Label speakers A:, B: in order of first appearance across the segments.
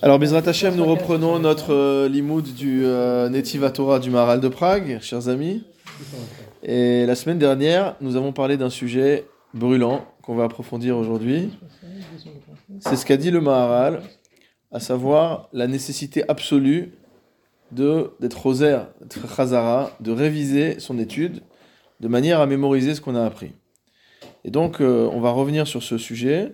A: Alors, Bezrat Hashem, nous reprenons notre euh, limoud du euh, Torah du Maral de Prague, chers amis. Et la semaine dernière, nous avons parlé d'un sujet brûlant qu'on va approfondir aujourd'hui. C'est ce qu'a dit le Maharal, à savoir la nécessité absolue de d'être rosaire, d'être de réviser son étude de manière à mémoriser ce qu'on a appris. Et donc, euh, on va revenir sur ce sujet,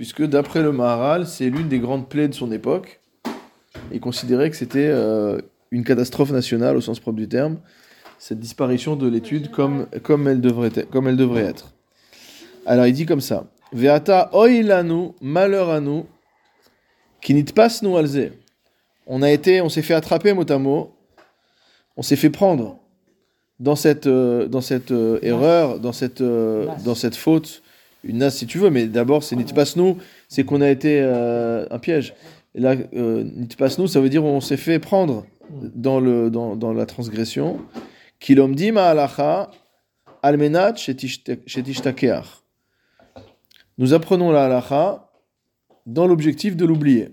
A: puisque d'après le Maharal, c'est l'une des grandes plaies de son époque. Il considérait que c'était euh, une catastrophe nationale au sens propre du terme, cette disparition de l'étude comme, comme, elle devrait être, comme elle devrait être. Alors il dit comme ça Veata oilanu, malheur à nous, qui nit pas nous alze. On a été, on s'est fait attraper mot à mot, on s'est fait prendre dans cette, euh, dans cette euh, erreur, dans cette, euh, dans cette faute, une nasse si tu veux, mais d'abord c'est nit pas nous, c'est qu'on a été euh, un piège. Et là, euh, nit pas nous, ça veut dire on s'est fait prendre dans, le, dans, dans la transgression. Kilomdim almenat. Nous apprenons la halacha dans l'objectif de l'oublier.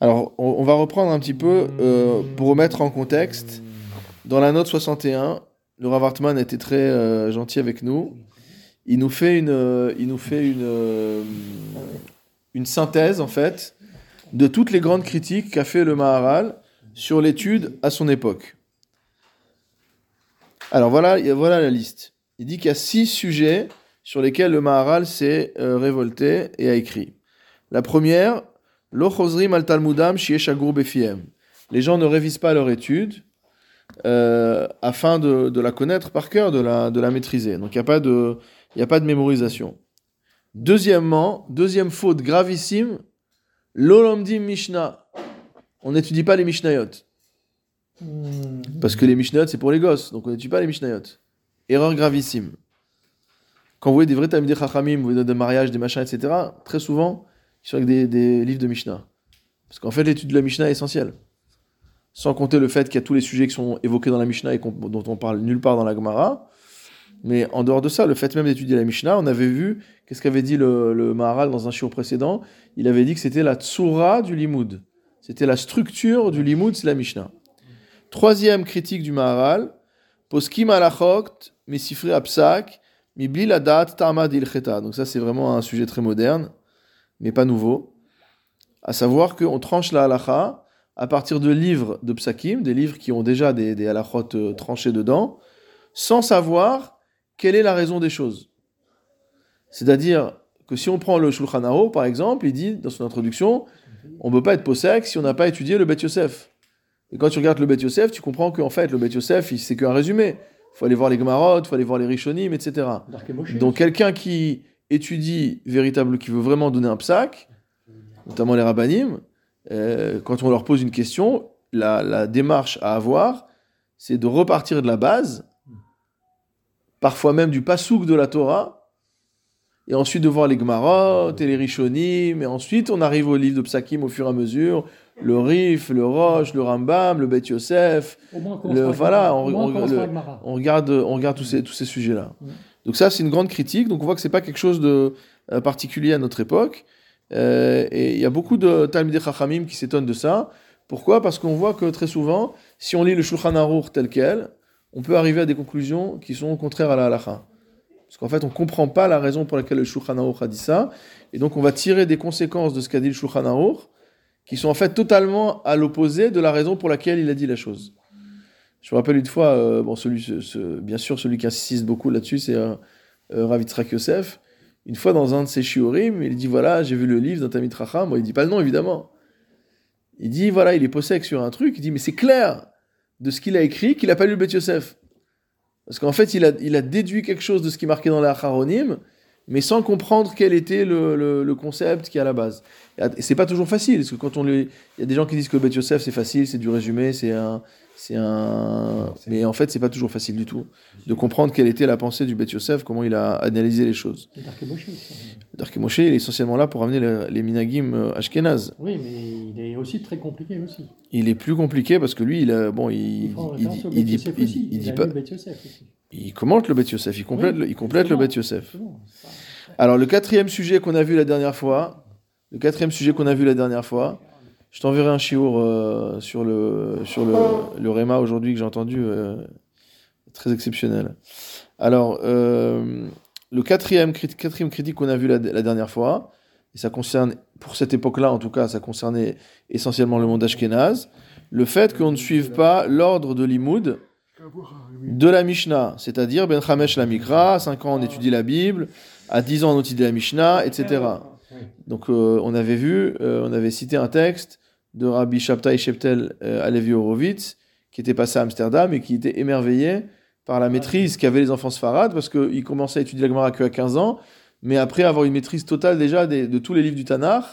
A: Alors, on, va reprendre un petit peu euh, pour remettre en contexte. Dans la note 61, le Rav était très euh, gentil avec nous. Il nous fait une, euh, euh, une synthèse, en fait, de toutes les grandes critiques qu'a fait le Maharal sur l'étude à son époque. Alors voilà, la liste. Il dit qu'il y a six sujets sur lesquels le Maharal s'est euh, révolté et a écrit. La première, Lo chozrim al talmudam shiesh agur befiem. Les gens ne révisent pas leur étude afin de, de la connaître par cœur, de la, de la maîtriser. Donc il n'y a, pas de- il y a pas de mémorisation. Deuxièmement, deuxième faute gravissime, Lolomdim Mishnah. On n'étudie pas les Mishnayot. Parce que les Mishnayot, c'est pour les gosses, donc on n'étudie pas les Mishnayot. Erreur gravissime. Quand vous voyez des vrais Talmidei Chachamim, vous voyez des mariages, des machins, etc., très souvent, ils sont avec des, des livres de Mishnah. Parce qu'en fait, l'étude de la Mishnah est essentielle. Sans compter le fait qu'il y a tous les sujets qui sont évoqués dans la Mishnah et dont on parle nulle part dans la Gemara. Mais en dehors de ça, le fait même d'étudier la Mishnah, on avait vu, qu'est-ce qu'avait dit le, Maharal dans un shiur précédent? Il avait dit que c'était la tsura du limoud. C'était la structure du limoud, c'est la Mishnah. Troisième critique du Maharal, poskim alachot, mesifri apsak, mibli ladat tamad ilcheta. Donc ça, c'est vraiment un sujet très moderne, mais pas nouveau. À savoir qu'on tranche la halacha à partir de livres de psakim, des livres qui ont déjà des, des halachot euh, tranchés dedans, sans savoir quelle est la raison des choses. C'est-à-dire que si on prend le Shulchan Aruch, par exemple, il dit dans son introduction, on ne peut pas être possèque si on n'a pas étudié le Bet Yosef. Et quand tu regardes le Bet Yosef, tu comprends qu'en fait, le Bet Yosef, c'est qu'un résumé. Il faut aller voir les Gemarot, il faut aller voir les Rishonim, etc. Donc quelqu'un qui étudie véritable, qui veut vraiment donner un psaque, notamment les rabbinim, euh, quand on leur pose une question, la, la démarche à avoir, c'est de repartir de la base, parfois même du pasouk de la Torah, et ensuite de voir les Gemarot et les Rishonim, et ensuite on arrive au livre de Psakim au fur et à mesure, le Rif, le Roche, le Rambam, le Bet Yosef, Le- voilà, on- on- le- on regarde, on regarde tous ces, tous ces sujets-là. Donc ça, c'est une grande critique. Donc on voit que c'est pas quelque chose de euh, particulier à notre époque. Euh, et il y a beaucoup de Talmidei Chachamim qui s'étonnent de ça. Pourquoi? Parce qu'on voit que très souvent, si on lit le Shulchan Aruch tel quel, on peut arriver à des conclusions qui sont contraires à la halakha. Parce qu'en fait, on comprend pas la raison pour laquelle le Shulchan a dit ça. Et donc, on va tirer des conséquences de ce qu'a dit le Shulchan qui sont en fait totalement à l'opposé de la raison pour laquelle il a dit la chose. Je me rappelle une fois, euh, bon, bien sûr, celui qui insiste beaucoup là-dessus, c'est euh, euh, Yosef. Une fois, dans un de ses shiurim, il dit voilà, j'ai vu le livre d'un Tamit Racham. Bon, il dit pas le nom, évidemment. Il dit voilà, il est possèque sur un truc. Il dit mais c'est clair de ce qu'il a écrit qu'il a pas lu le Bet Yosef. Parce qu'en fait, il a, déduit quelque chose de ce qui est marqué dans la mais sans comprendre quel était le, le- le concept qui est à la base. Et c'est pas toujours facile, parce que quand on le, il y a des gens qui disent que le Bet Yosef c'est facile, c'est du résumé, c'est un, c'est un, mais en fait c'est pas toujours facile du tout de comprendre quelle était la pensée du Bet Yosef, comment il a analysé les choses.
B: C'est Dark Moshe,
A: il est essentiellement là pour amener les, les minagim euh, ashkenaz.
B: Oui, mais il est aussi très compliqué aussi.
A: Il est plus compliqué parce que lui, il a, bon, il,
B: Il
A: il, il dit, dit pas, il commente le Bet Yosef, il complète,
B: Oui,
A: le, il complète le
B: justement.
A: Bet Yosef. Alors le quatrième sujet qu'on a vu la dernière fois, le quatrième sujet qu'on a vu la dernière fois. Je t'enverrai un chiour euh, sur le sur le, le Réma aujourd'hui que j'ai entendu, euh, très exceptionnel. Alors, euh, le quatrième, quatrième critique qu'on a vu la, la dernière fois, et ça concerne, pour cette époque-là en tout cas, ça concernait essentiellement le monde ashkénaze, le fait qu'on ne suive pas l'ordre de l'imoud de la Mishnah, c'est-à-dire Ben Chamesh la Mikra, à 5 ans on étudie la Bible, à 10 ans on étudie la Mishnah, etc. Donc euh, on avait vu, euh, on avait cité un texte de Rabbi Shabtai Sheptel euh, Alevi Horowitz, qui était passé à Amsterdam et qui était émerveillé par la maîtrise qu'avaient les enfants sfarades, parce qu'ils commençaient à étudier la Gemara qu'à 15 ans, mais après avoir une maîtrise totale déjà de tous les livres du Tanakh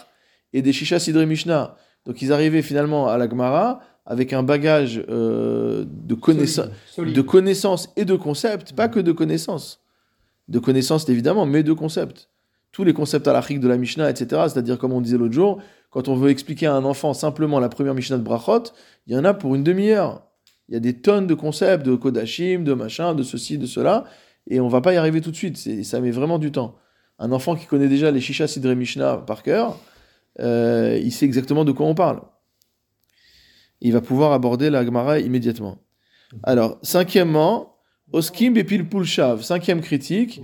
A: et des Shisha Sidre Mishnah. Donc ils arrivaient finalement à la Gemara avec un bagage euh, de connaissances
B: Solide.
A: de connaissances et de concepts, pas que de connaissances. De connaissances évidemment, mais de concepts. Tous les concepts halachiques de la Mishnah, etc. C'est-à-dire, comme on disait l'autre jour, quand on veut expliquer à un enfant simplement la première Mishnah de Brachot, il y en a pour une demi-heure. Il y a des tonnes de concepts, de Kodashim, de machin, de ceci, de cela, et on va pas y arriver tout de suite. Ça met vraiment du temps. Un enfant qui connaît déjà les Shisha Sidre Mishnah par cœur, euh, il sait exactement de quoi on parle. Il va pouvoir aborder la Gemara immédiatement. Alors, cinquièmement, Oskim et Pilpul Shav. Cinquième critique,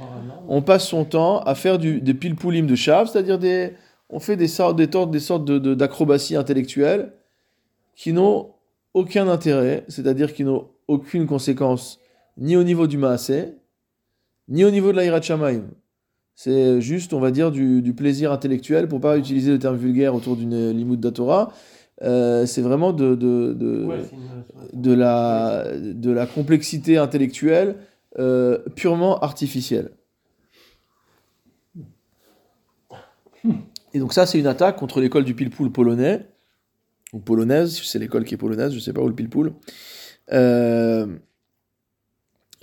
A: on passe son temps à faire des Pilpulim de Shav, c'est-à-dire on fait des sortes, des, des sortes d'acrobaties intellectuelles qui n'ont aucun intérêt, c'est-à-dire qui n'ont aucune conséquence ni au niveau du Maasé, ni au niveau de l'Aïrat Shamaim. C'est juste, on va dire, du, du plaisir intellectuel, pour pas utiliser le terme vulgaire autour d'une limoud d'Atora. Euh, c'est vraiment de, de, de,
B: Ouais, c'est une-
A: de la, de la complexité intellectuelle euh, purement artificielle. Et donc ça, c'est une attaque contre l'école du pilpoul polonais, ou polonaise, c'est l'école qui est polonaise, je sais pas où le pilpoul, euh,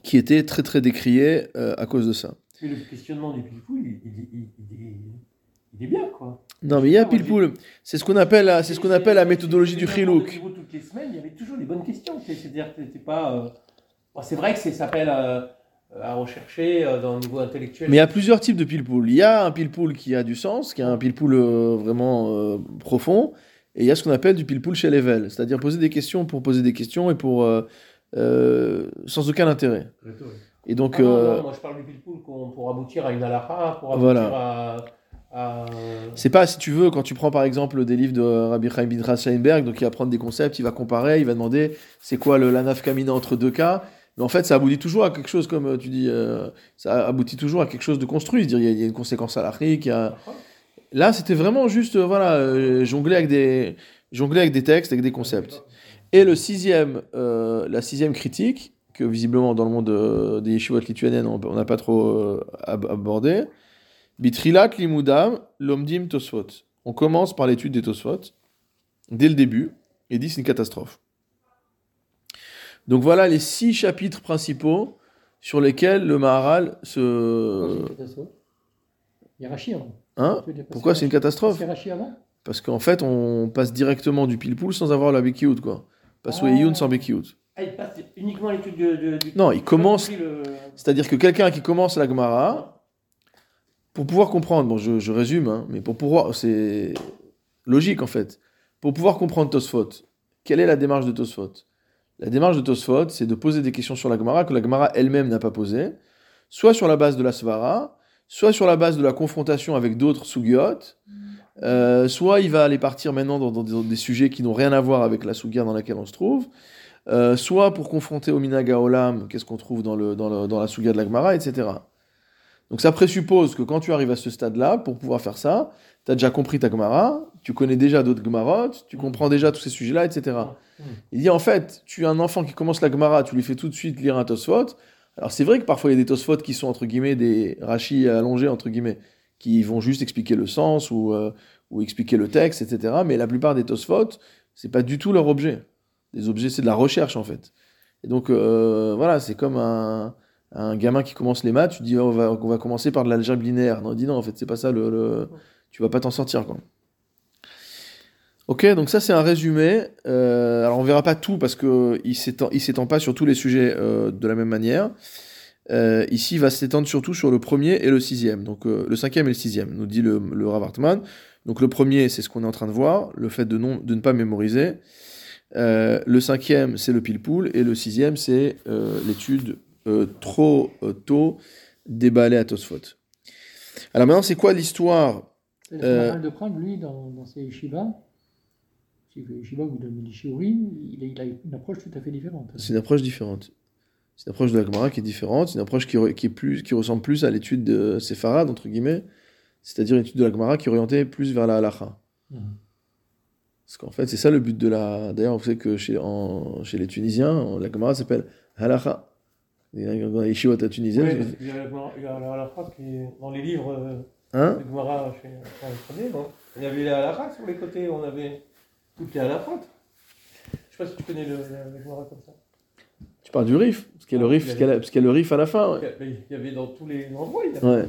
A: qui était très très décriée à cause de ça.
B: Mais le questionnement du pilpou, il, il, il- il est bien, quoi.
A: Non, mais il y a
B: j'ai-
A: pilpoul, c'est ce qu'on appelle, la- c'est ce qu'on appelle la méthodologie du chilouk.
B: Toutes les semaines, il y avait toujours des bonnes questions. C'est- C'est-à-dire que pas. euh, bon, c'est vrai que ça s'appelle euh, à rechercher euh, dans le niveau intellectuel.
A: Mais il y a plusieurs types de pilpoul. Il y a un pilpoul qui a du sens, qui a un pilpoul euh, vraiment euh, profond, et il y a ce qu'on appelle du pilpoul chez level, c'est-à-dire poser des questions pour poser des questions et pour euh, euh, sans aucun intérêt. Et donc,
B: Ah non,
A: euh,
B: non, moi je parle du pilpoul qu'on- pour aboutir à une halakha, pour aboutir
A: Voilà.
B: à. À-
A: c'est pas si tu veux quand tu prends par exemple des livres de Rabbi Chaim Bidras Steinberg, donc il va prendre des concepts, il va comparer, il va demander c'est quoi le, la nafkamina entre deux cas? Mais en fait, ça aboutit toujours à quelque chose, comme euh, tu dis, euh, ça aboutit toujours à quelque chose de construit. Il y y a une conséquence a, Là, c'était vraiment juste, euh, voilà, euh, jongler avec des, jongler avec des textes, avec des concepts. Et le sixième, euh, la sixième critique, que visiblement dans le monde euh, des yeshivot lituaniennes, on n'a pas trop euh, ab- abordé, Bitrilat limudam lomdim tosfot. On commence par l'étude des tosfot, dès le début, et dit c'est une catastrophe. Donc voilà les six chapitres principaux sur lesquels le Maharal se...
B: Il y a Rachi avant.
A: Hein? Pourquoi c'est une catastrophe?
B: avant?
A: Parce qu'en fait, on passe directement du pilpoul sans avoir la Bekiout, quoi. Pas sous
B: Ah.
A: Eyoun sans Bekiout.
B: Ah, il passe uniquement l'étude de, de- du.
A: Non, il commence-
B: le-
A: C'est-à-dire que quelqu'un qui commence la Gemara, pour pouvoir comprendre, bon, je, résume, hein, mais pour pouvoir, c'est logique en fait, pour pouvoir comprendre Tosfot, quelle est la démarche de Tosfot? La démarche de Tosfot, c'est de poser des questions sur la Gemara que la Gemara elle-même n'a pas posées, soit sur la base de la Svara, soit sur la base de la confrontation avec d'autres Sugiot, euh, soit il va aller partir maintenant dans, des, sujets qui n'ont rien à voir avec la Sugia dans laquelle on se trouve, euh, soit pour confronter au Minaga Olam, qu'est-ce qu'on trouve dans, le, dans, la Suga de la Gemara, etc. Donc ça présuppose que quand tu arrives à ce stade-là, pour pouvoir faire ça, tu as déjà compris ta Gemara, tu connais déjà d'autres Gemarot, tu comprends déjà tous ces sujets-là, etc. Il dit en fait, tu as un enfant qui commence la Gemara, tu lui fais tout de suite lire un Tosfot. Alors c'est vrai que parfois il y a des Tosfot qui sont entre guillemets des rachis allongés, entre guillemets, qui vont juste expliquer le sens ou, euh, ou expliquer le texte, etc. Mais la plupart des Tosfot, c'est pas du tout leur objet. Les objets, c'est de la recherche en fait. Et donc euh, voilà, c'est comme un, un gamin qui commence les maths, tu dis oh, on, va, on va commencer par de l'algèbre linéaire. Non, il dit non, en fait, c'est pas ça, tu vas pas t'en sortir. Ok, donc ça c'est un résumé. Euh, alors on verra pas tout parce que il s'étend, pas sur tous les sujets euh, de la même manière. Euh, ici, il va s'étendre surtout sur le premier et le sixième. Donc le cinquième et le sixième, nous dit le, le. Donc le premier, c'est ce qu'on est en train de voir, le fait de, de ne pas mémoriser. Le cinquième, c'est le pile-poule. Et le sixième, c'est l'étude euh, trop euh, tôt déballée à Tosfot. Alors maintenant, c'est quoi l'histoire
C: Le
A: Euh,
C: de Prague, lui, dans, dans ses yeshivas, c'est yeshiva donne des shiurim, il, a- il a une approche tout à fait différente.
A: C'est une approche différente. C'est une approche de la Gemara qui est différente. C'est une approche qui, est plus, qui ressemble plus à l'étude de Sepharad, entre guillemets. C'est-à-dire une étude de la Gemara qui est orientée plus vers la halacha.
C: Mhm.
A: Parce qu'en fait, c'est ça le but de la. D'ailleurs, vous savez que chez, en- chez les Tunisiens, la Gemara s'appelle halacha. Il y a
B: il y a la Gemara- il y a la halakha qui est dans les livres euh,
A: Hein
B: de Gemara chez non Il y avait la halakha sur les côtés, on avait toutes les halakhot. Je sais pas si tu connais le, Gemara comme ça.
A: Tu parles du rif, parce qu'il y a le rif, parce qu'il y a, parce qu'il y a le rif à la fin. ouais.
B: Il y avait dans tous les endroits. Il y avait...
A: Ouais.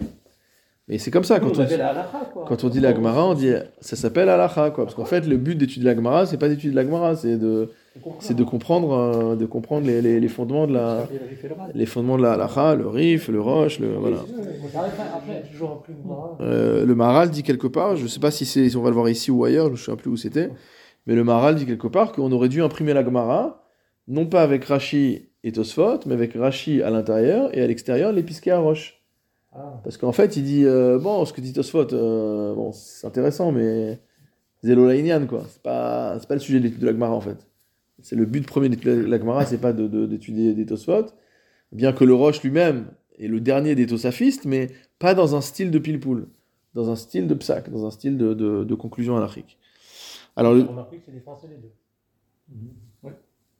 A: Mais c'est comme ça,
B: Nous,
A: quand
B: on
A: on,
B: avait
A: dit,
B: la halakha, quoi.
A: quand on dit la Gemara, on dit ça s'appelle halacha, quoi. Parce qu'en fait, le but d'étudier la Gemara, c'est pas d'étudier la Gemara, c'est de, c'est de comprendre, euh, de comprendre les, les, les fondements de la, les fondements de la halacha, le rif, le roche, le voilà. Euh, le Maharal dit quelque part, je sais pas si c'est, si on va le voir ici ou ailleurs, je ne sais plus où c'était, mais le Maharal dit quelque part qu'on aurait dû imprimer la Gemara, non pas avec Rashi et Tosfot, mais avec Rashi à l'intérieur et à l'extérieur les pisquets à roche.
B: Ah.
A: Parce qu'en fait, il dit, euh, bon, ce que dit Tosfot, bon, c'est intéressant, mais Zélo quoi. C'est pas, c'est pas le sujet de l'étude de la Gemara, en fait. C'est le but premier d'étudier la Gemara, c'est pas de- de- d'étudier des Tosfot, bien que le Roche lui-même est le dernier des Tosafistes, mais pas dans un style de pile-poule, dans un style de psaque, dans un style de, de, de conclusion anarchique. Alors, le,
B: que c'est des Français les deux.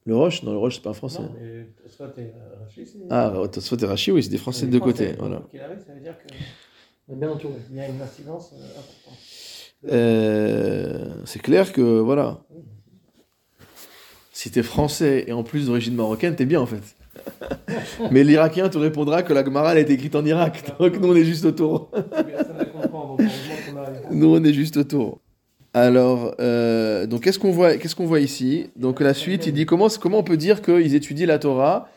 A: le Roche, non, le Roche, c'est pas un français.
B: Non, mais euh, Rachid, c'est.
A: Ah, Tosfot et Rashi, oui, c'est des français de deux côtés, voilà.
B: Qu'il arrive, ça veut dire
C: On est bien entouré.
B: qu'il y a une incidence importante.
A: Euh, c'est clair que voilà. Si t'es français et en plus d'origine marocaine, t'es bien en fait. Mais l'Irakien te répondra que la Gemara elle été écrite en Irak. Donc nous on est juste autour. Nous on est juste autour. Alors, euh, donc qu'est-ce qu'on voit, qu'est-ce qu'on voit ici? Donc la suite, il dit comment, comment on peut dire qu'ils étudient la Torah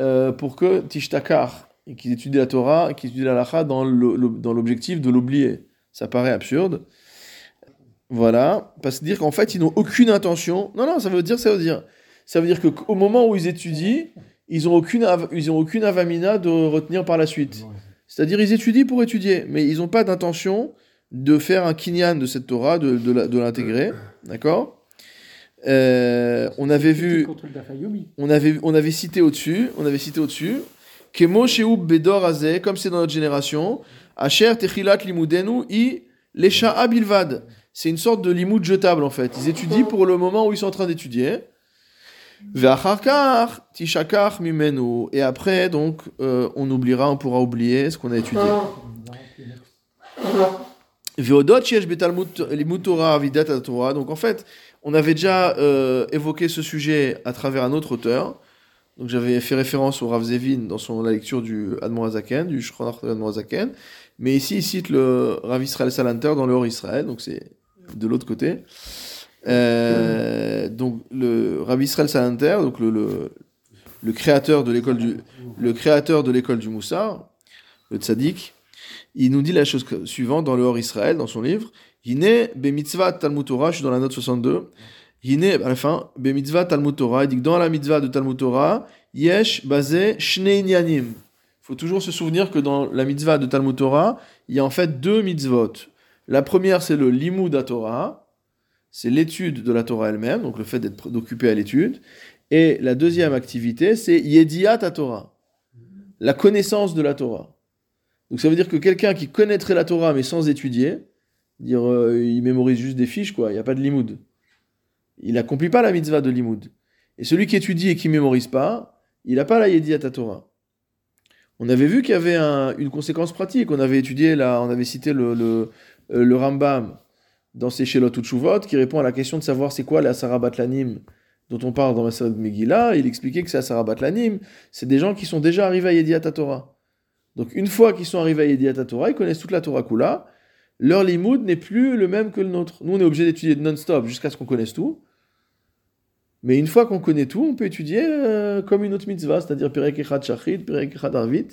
A: euh, pour que Tishtakar, qu'ils étudient la Torah, qu'ils étudient la Lacha dans l'objectif de l'oublier? Ça paraît absurde. Voilà, parce que dire qu'en fait ils n'ont aucune intention. Non, non, ça veut dire, ça veut dire, ça veut dire que au moment où ils étudient, ils ont aucune, ils ont aucune avamina de retenir par la suite. C'est-à-dire ils étudient pour étudier, mais ils n'ont pas d'intention de faire un kinyan de cette Torah, de, de l'intégrer, d'accord? Euh, On avait vu, on avait, on avait cité au-dessus, on avait cité au-dessus, Kemo Bedor Azeh, comme c'est dans notre génération, Asher Techilat Limudenu I Lesha'a Bilvad. C'est une sorte de limoud jetable en fait. Ils étudient pour le moment où ils sont en train d'étudier. Et après, donc, euh, on oubliera, on pourra oublier ce qu'on a étudié. Donc en fait, on avait déjà euh, évoqué ce sujet à travers un autre auteur. Donc j'avais fait référence au Rav Zevin dans son la lecture du Admor Azaken, du Shronach de Azaken. Mais ici, il cite le Rav Israël Salanter dans le Hor Israël, donc c'est de l'autre côté. Euh, donc le Rav Israël Salanter, donc le, le, créateur de l'école du le créateur de l'école du le Tzaddik, il nous dit la chose suivante dans le Hor Israël, dans son livre. Hine be mitzvah Talmud Torah, je suis dans la note 62. Hine, à la fin, be mitzvah Talmud Torah, il dit que dans la mitzvah de Talmud Torah, yesh basé. Il faut toujours se souvenir que dans la mitzvah de Talmud Torah, il y a en fait deux mitzvot. La première, c'est le limud à Torah, c'est l'étude de la Torah elle-même, donc le fait d'être d'occuper à l'étude. Et la deuxième activité, c'est yediat Torah, la connaissance de la Torah. Donc ça veut dire que quelqu'un qui connaîtrait la Torah mais sans étudier, dire euh, il mémorise juste des fiches quoi, il n'y a pas de limoud. Il n'accomplit pas la mitzvah de limoud. Et celui qui étudie et qui mémorise pas, il n'a pas la yediat Torah. On avait vu qu'il y avait un- une conséquence pratique. On avait étudié là, on avait cité le, le Rambam dans ses Shelot Utshuvot qui répond à la question de savoir c'est quoi la Sarabat Lanim dont on parle dans la série de Megillah. Il expliquait que c'est la Sarabat Lanim, c'est des gens qui sont déjà arrivés à Yediat Torah. Donc une fois qu'ils sont arrivés à Yediat Torah, ils connaissent toute la Torah Kula. Leur limoud n'est plus le même que le nôtre. Nous, on est obligé d'étudier non-stop jusqu'à ce qu'on connaisse tout. Mais une fois qu'on connaît tout, on peut étudier euh, comme une autre mitzvah, c'est-à-dire Perek Echad Shachrit, Perek Echad Arvit,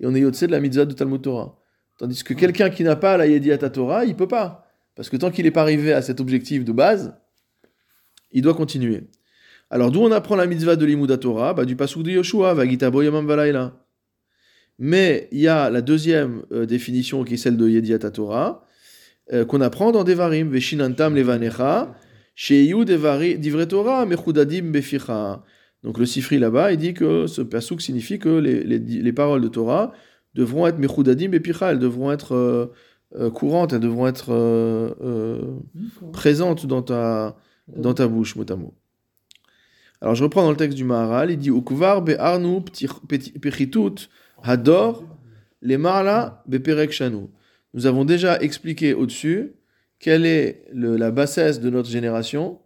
A: et on est yotse de la mitzvah de Talmud Torah. Tandis que quelqu'un qui n'a pas la Yediat Torah, il peut pas. Parce que tant qu'il n'est pas arrivé à cet objectif de base, il doit continuer. Alors d'où on apprend la mitzvah de l'Imouda Torah? Bah, Du pasuk de Yoshua, Vagita Boyamam Valaila. Mais il y a la deuxième euh, définition qui est celle de Yediat Torah, euh, qu'on apprend dans Devarim, Veshinantam Levanecha, Sheyu Divre Torah, Mechudadim Beficha. Donc le Sifri là-bas, il dit que ce pasuk signifie que les, les paroles de Torah devront être Mechudadim Beficha, elles devront être euh, euh, courantes, elles devront être euh, présentes dans ta, dans ta bouche, mot à mot. Alors je reprends dans le texte du Maharal, il dit Ukvar be'arnu pechitut hador les marla beperek shanu. Nous avons déjà expliqué au-dessus quelle est le- la bassesse de notre génération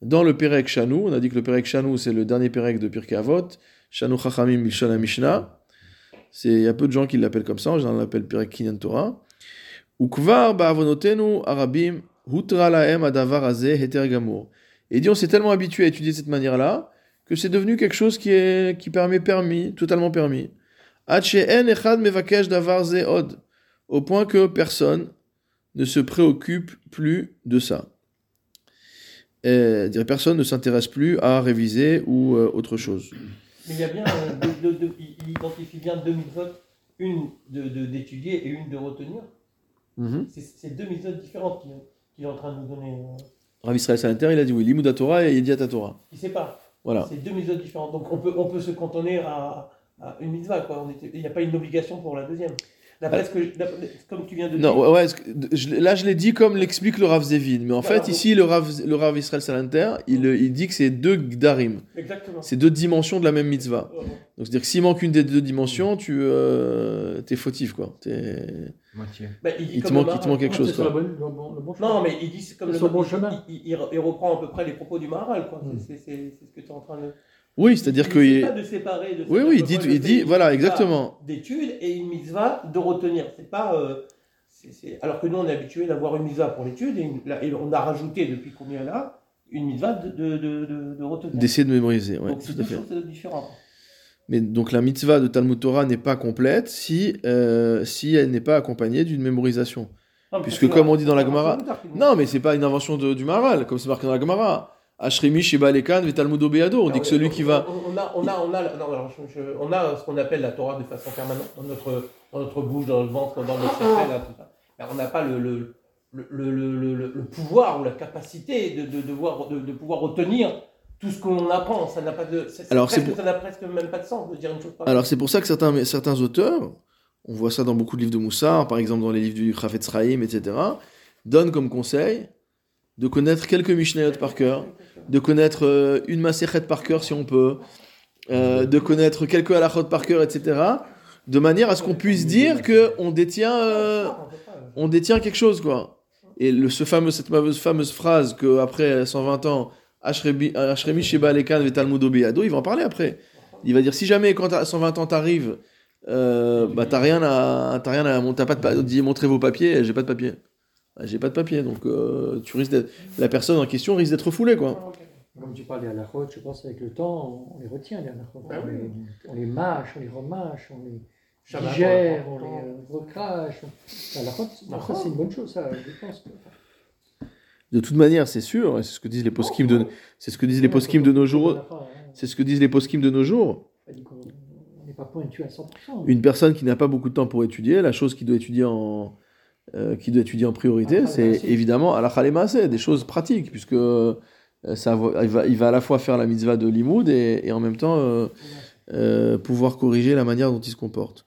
A: dans le Perek Shanu. On a dit que le Perek Shanu, c'est le dernier Perek de Pirkei Avot. Shanu Chachamim Mishnah. Il y a peu de gens qui l'appellent comme ça, on l'appelle Torah. Et dit, on s'est tellement habitué à étudier de cette manière-là que c'est devenu quelque chose qui, est, qui permet permis, totalement permis. Au point que personne ne se préoccupe plus de ça. Et, dire, personne ne s'intéresse plus à réviser ou euh, autre chose.
B: Mais il y a bien, euh, il identifie bien deux mitzvot, une d'étudier et une de retenir.
A: Mhm.
B: C'est c'est deux mitzvot différentes qu'il est en train de nous donner. euh,
A: Rav Israël Salanter, il a dit oui, Limouda Torah et Yediat Torah.
B: Il sait pas.
A: Voilà.
B: C'est deux mitzvot différentes. Donc on peut, on peut se cantonner à, à une mitzvah. quoi. Il n'y a pas une obligation pour la deuxième. D'après ce que, d'après- comme tu viens de
A: Non,
B: dire.
A: ouais, ouais, est-ce que- je- là je l'ai dit comme l'explique le Rav Zevin, mais en
B: Voilà,
A: fait
B: donc-
A: ici le Rav, le Rav Israël Salanter, il, il dit que c'est deux Gdarim,
B: Exactement.
A: c'est deux dimensions de la même mitzvah. Donc c'est-à-dire que s'il manque une des deux dimensions, tu euh, es fautif quoi. T'es-
D: Moitié.
B: bah, il,
A: te manque,
B: le
A: il te manque quelque chose
C: sur le
A: quoi.
C: bon, le bon, le bon chemin.
B: Non, mais il dit c'est comme le
C: bon
B: il-
C: chemin.
B: Il, il- il reprend à peu près les propos du Maharal. quoi.
C: Mm.
B: C'est c'est- c'est ce que tu es en train de.
A: Oui, c'est-à-dire que il-
B: pas de séparer. De
A: Oui, oui, il dit, il dit, voilà, exactement.
B: D'études et une mitzvah de retenir. C'est pas. euh, Alors que nous, on est habitué d'avoir une mitzvah pour l'étude et, on a rajouté depuis combien là une mitzvah de, de, de, retenir.
A: D'essayer de mémoriser, ouais,
B: Donc c'est deux choses différentes.
A: Mais donc la mitzvah de Talmud Torah n'est pas complète si, euh, si elle n'est pas accompagnée d'une mémorisation.
B: Non,
A: Puisque comme on dit dans la Gemara- Non, mais c'est pas une invention de- du Maharal, comme c'est marqué dans la Gemara. Ashremi Sheba Lekan ve Talmud Obeado. On dit que celui qui va.
B: On, a, on a, on a, non, alors, je- je- on a ce qu'on appelle la Torah de façon permanente dans notre, dans notre bouche, dans le ventre, dans notre cerveau, là, tout ça. Mais on n'a pas le, le, le, le, le- le- le pouvoir ou la capacité de, de, de, voir, de, de pouvoir retenir tout ce qu'on apprend. Ça n'a pas de, c'est-
A: Alors,
B: presque-
A: pour-
B: ça n'a presque même pas de sens de dire une chose.
A: Alors c'est pour ça que certains, certains auteurs, on voit ça dans beaucoup de livres de Moussard, par exemple dans les livres du Chafetz Chaim, etc., donnent comme conseil de connaître quelques Mishnayot par cœur, de connaître euh, une Maserhet par cœur si on peut, euh, de connaître quelques halachot par cœur, etc., de manière à ce qu'on puisse dire que on détient, euh, on détient quelque chose, quoi. Et le, ce fameux, cette fameuse, phrase que après 120 ans, Ashremi Sheba Lekan ve Talmud Obeado, il va en parler après. Il va dire si jamais quand à 120 ans t'arrives, euh, bah t'as rien à, t'as rien à, t'as pas de, montrez vos papiers, j'ai pas de papier. Bah, j'ai pas de papier, donc euh, tu risques la personne en question risque d'être foulée, quoi.
C: Comme tu parlais à la route, je pense avec le temps, on les retient, les halachot.
B: Ah
C: on,
B: oui.
C: les, on les mâche, on les remâche, on les
B: Shabbat,
C: digère,
B: on les
C: euh, recrache. La route, ça c'est une bonne chose, ça, je pense. que-
A: De toute manière, c'est sûr, et c'est ce que disent les poskim de, c'est ce que disent les poskim de nos jours, c'est ce que disent les poskim de nos jours.
C: On dit qu'on- on n'est pas pointu à 100%.
A: Une personne qui n'a pas beaucoup de temps pour étudier, la chose qu'il doit étudier en, euh, qui doit étudier en priorité, c'est évidemment à c'est des choses pratiques, puisque euh, ça, va- il, va, il va à la fois faire la mitzvah de limoud et, et en même temps euh, euh, pouvoir corriger la manière dont il se comporte.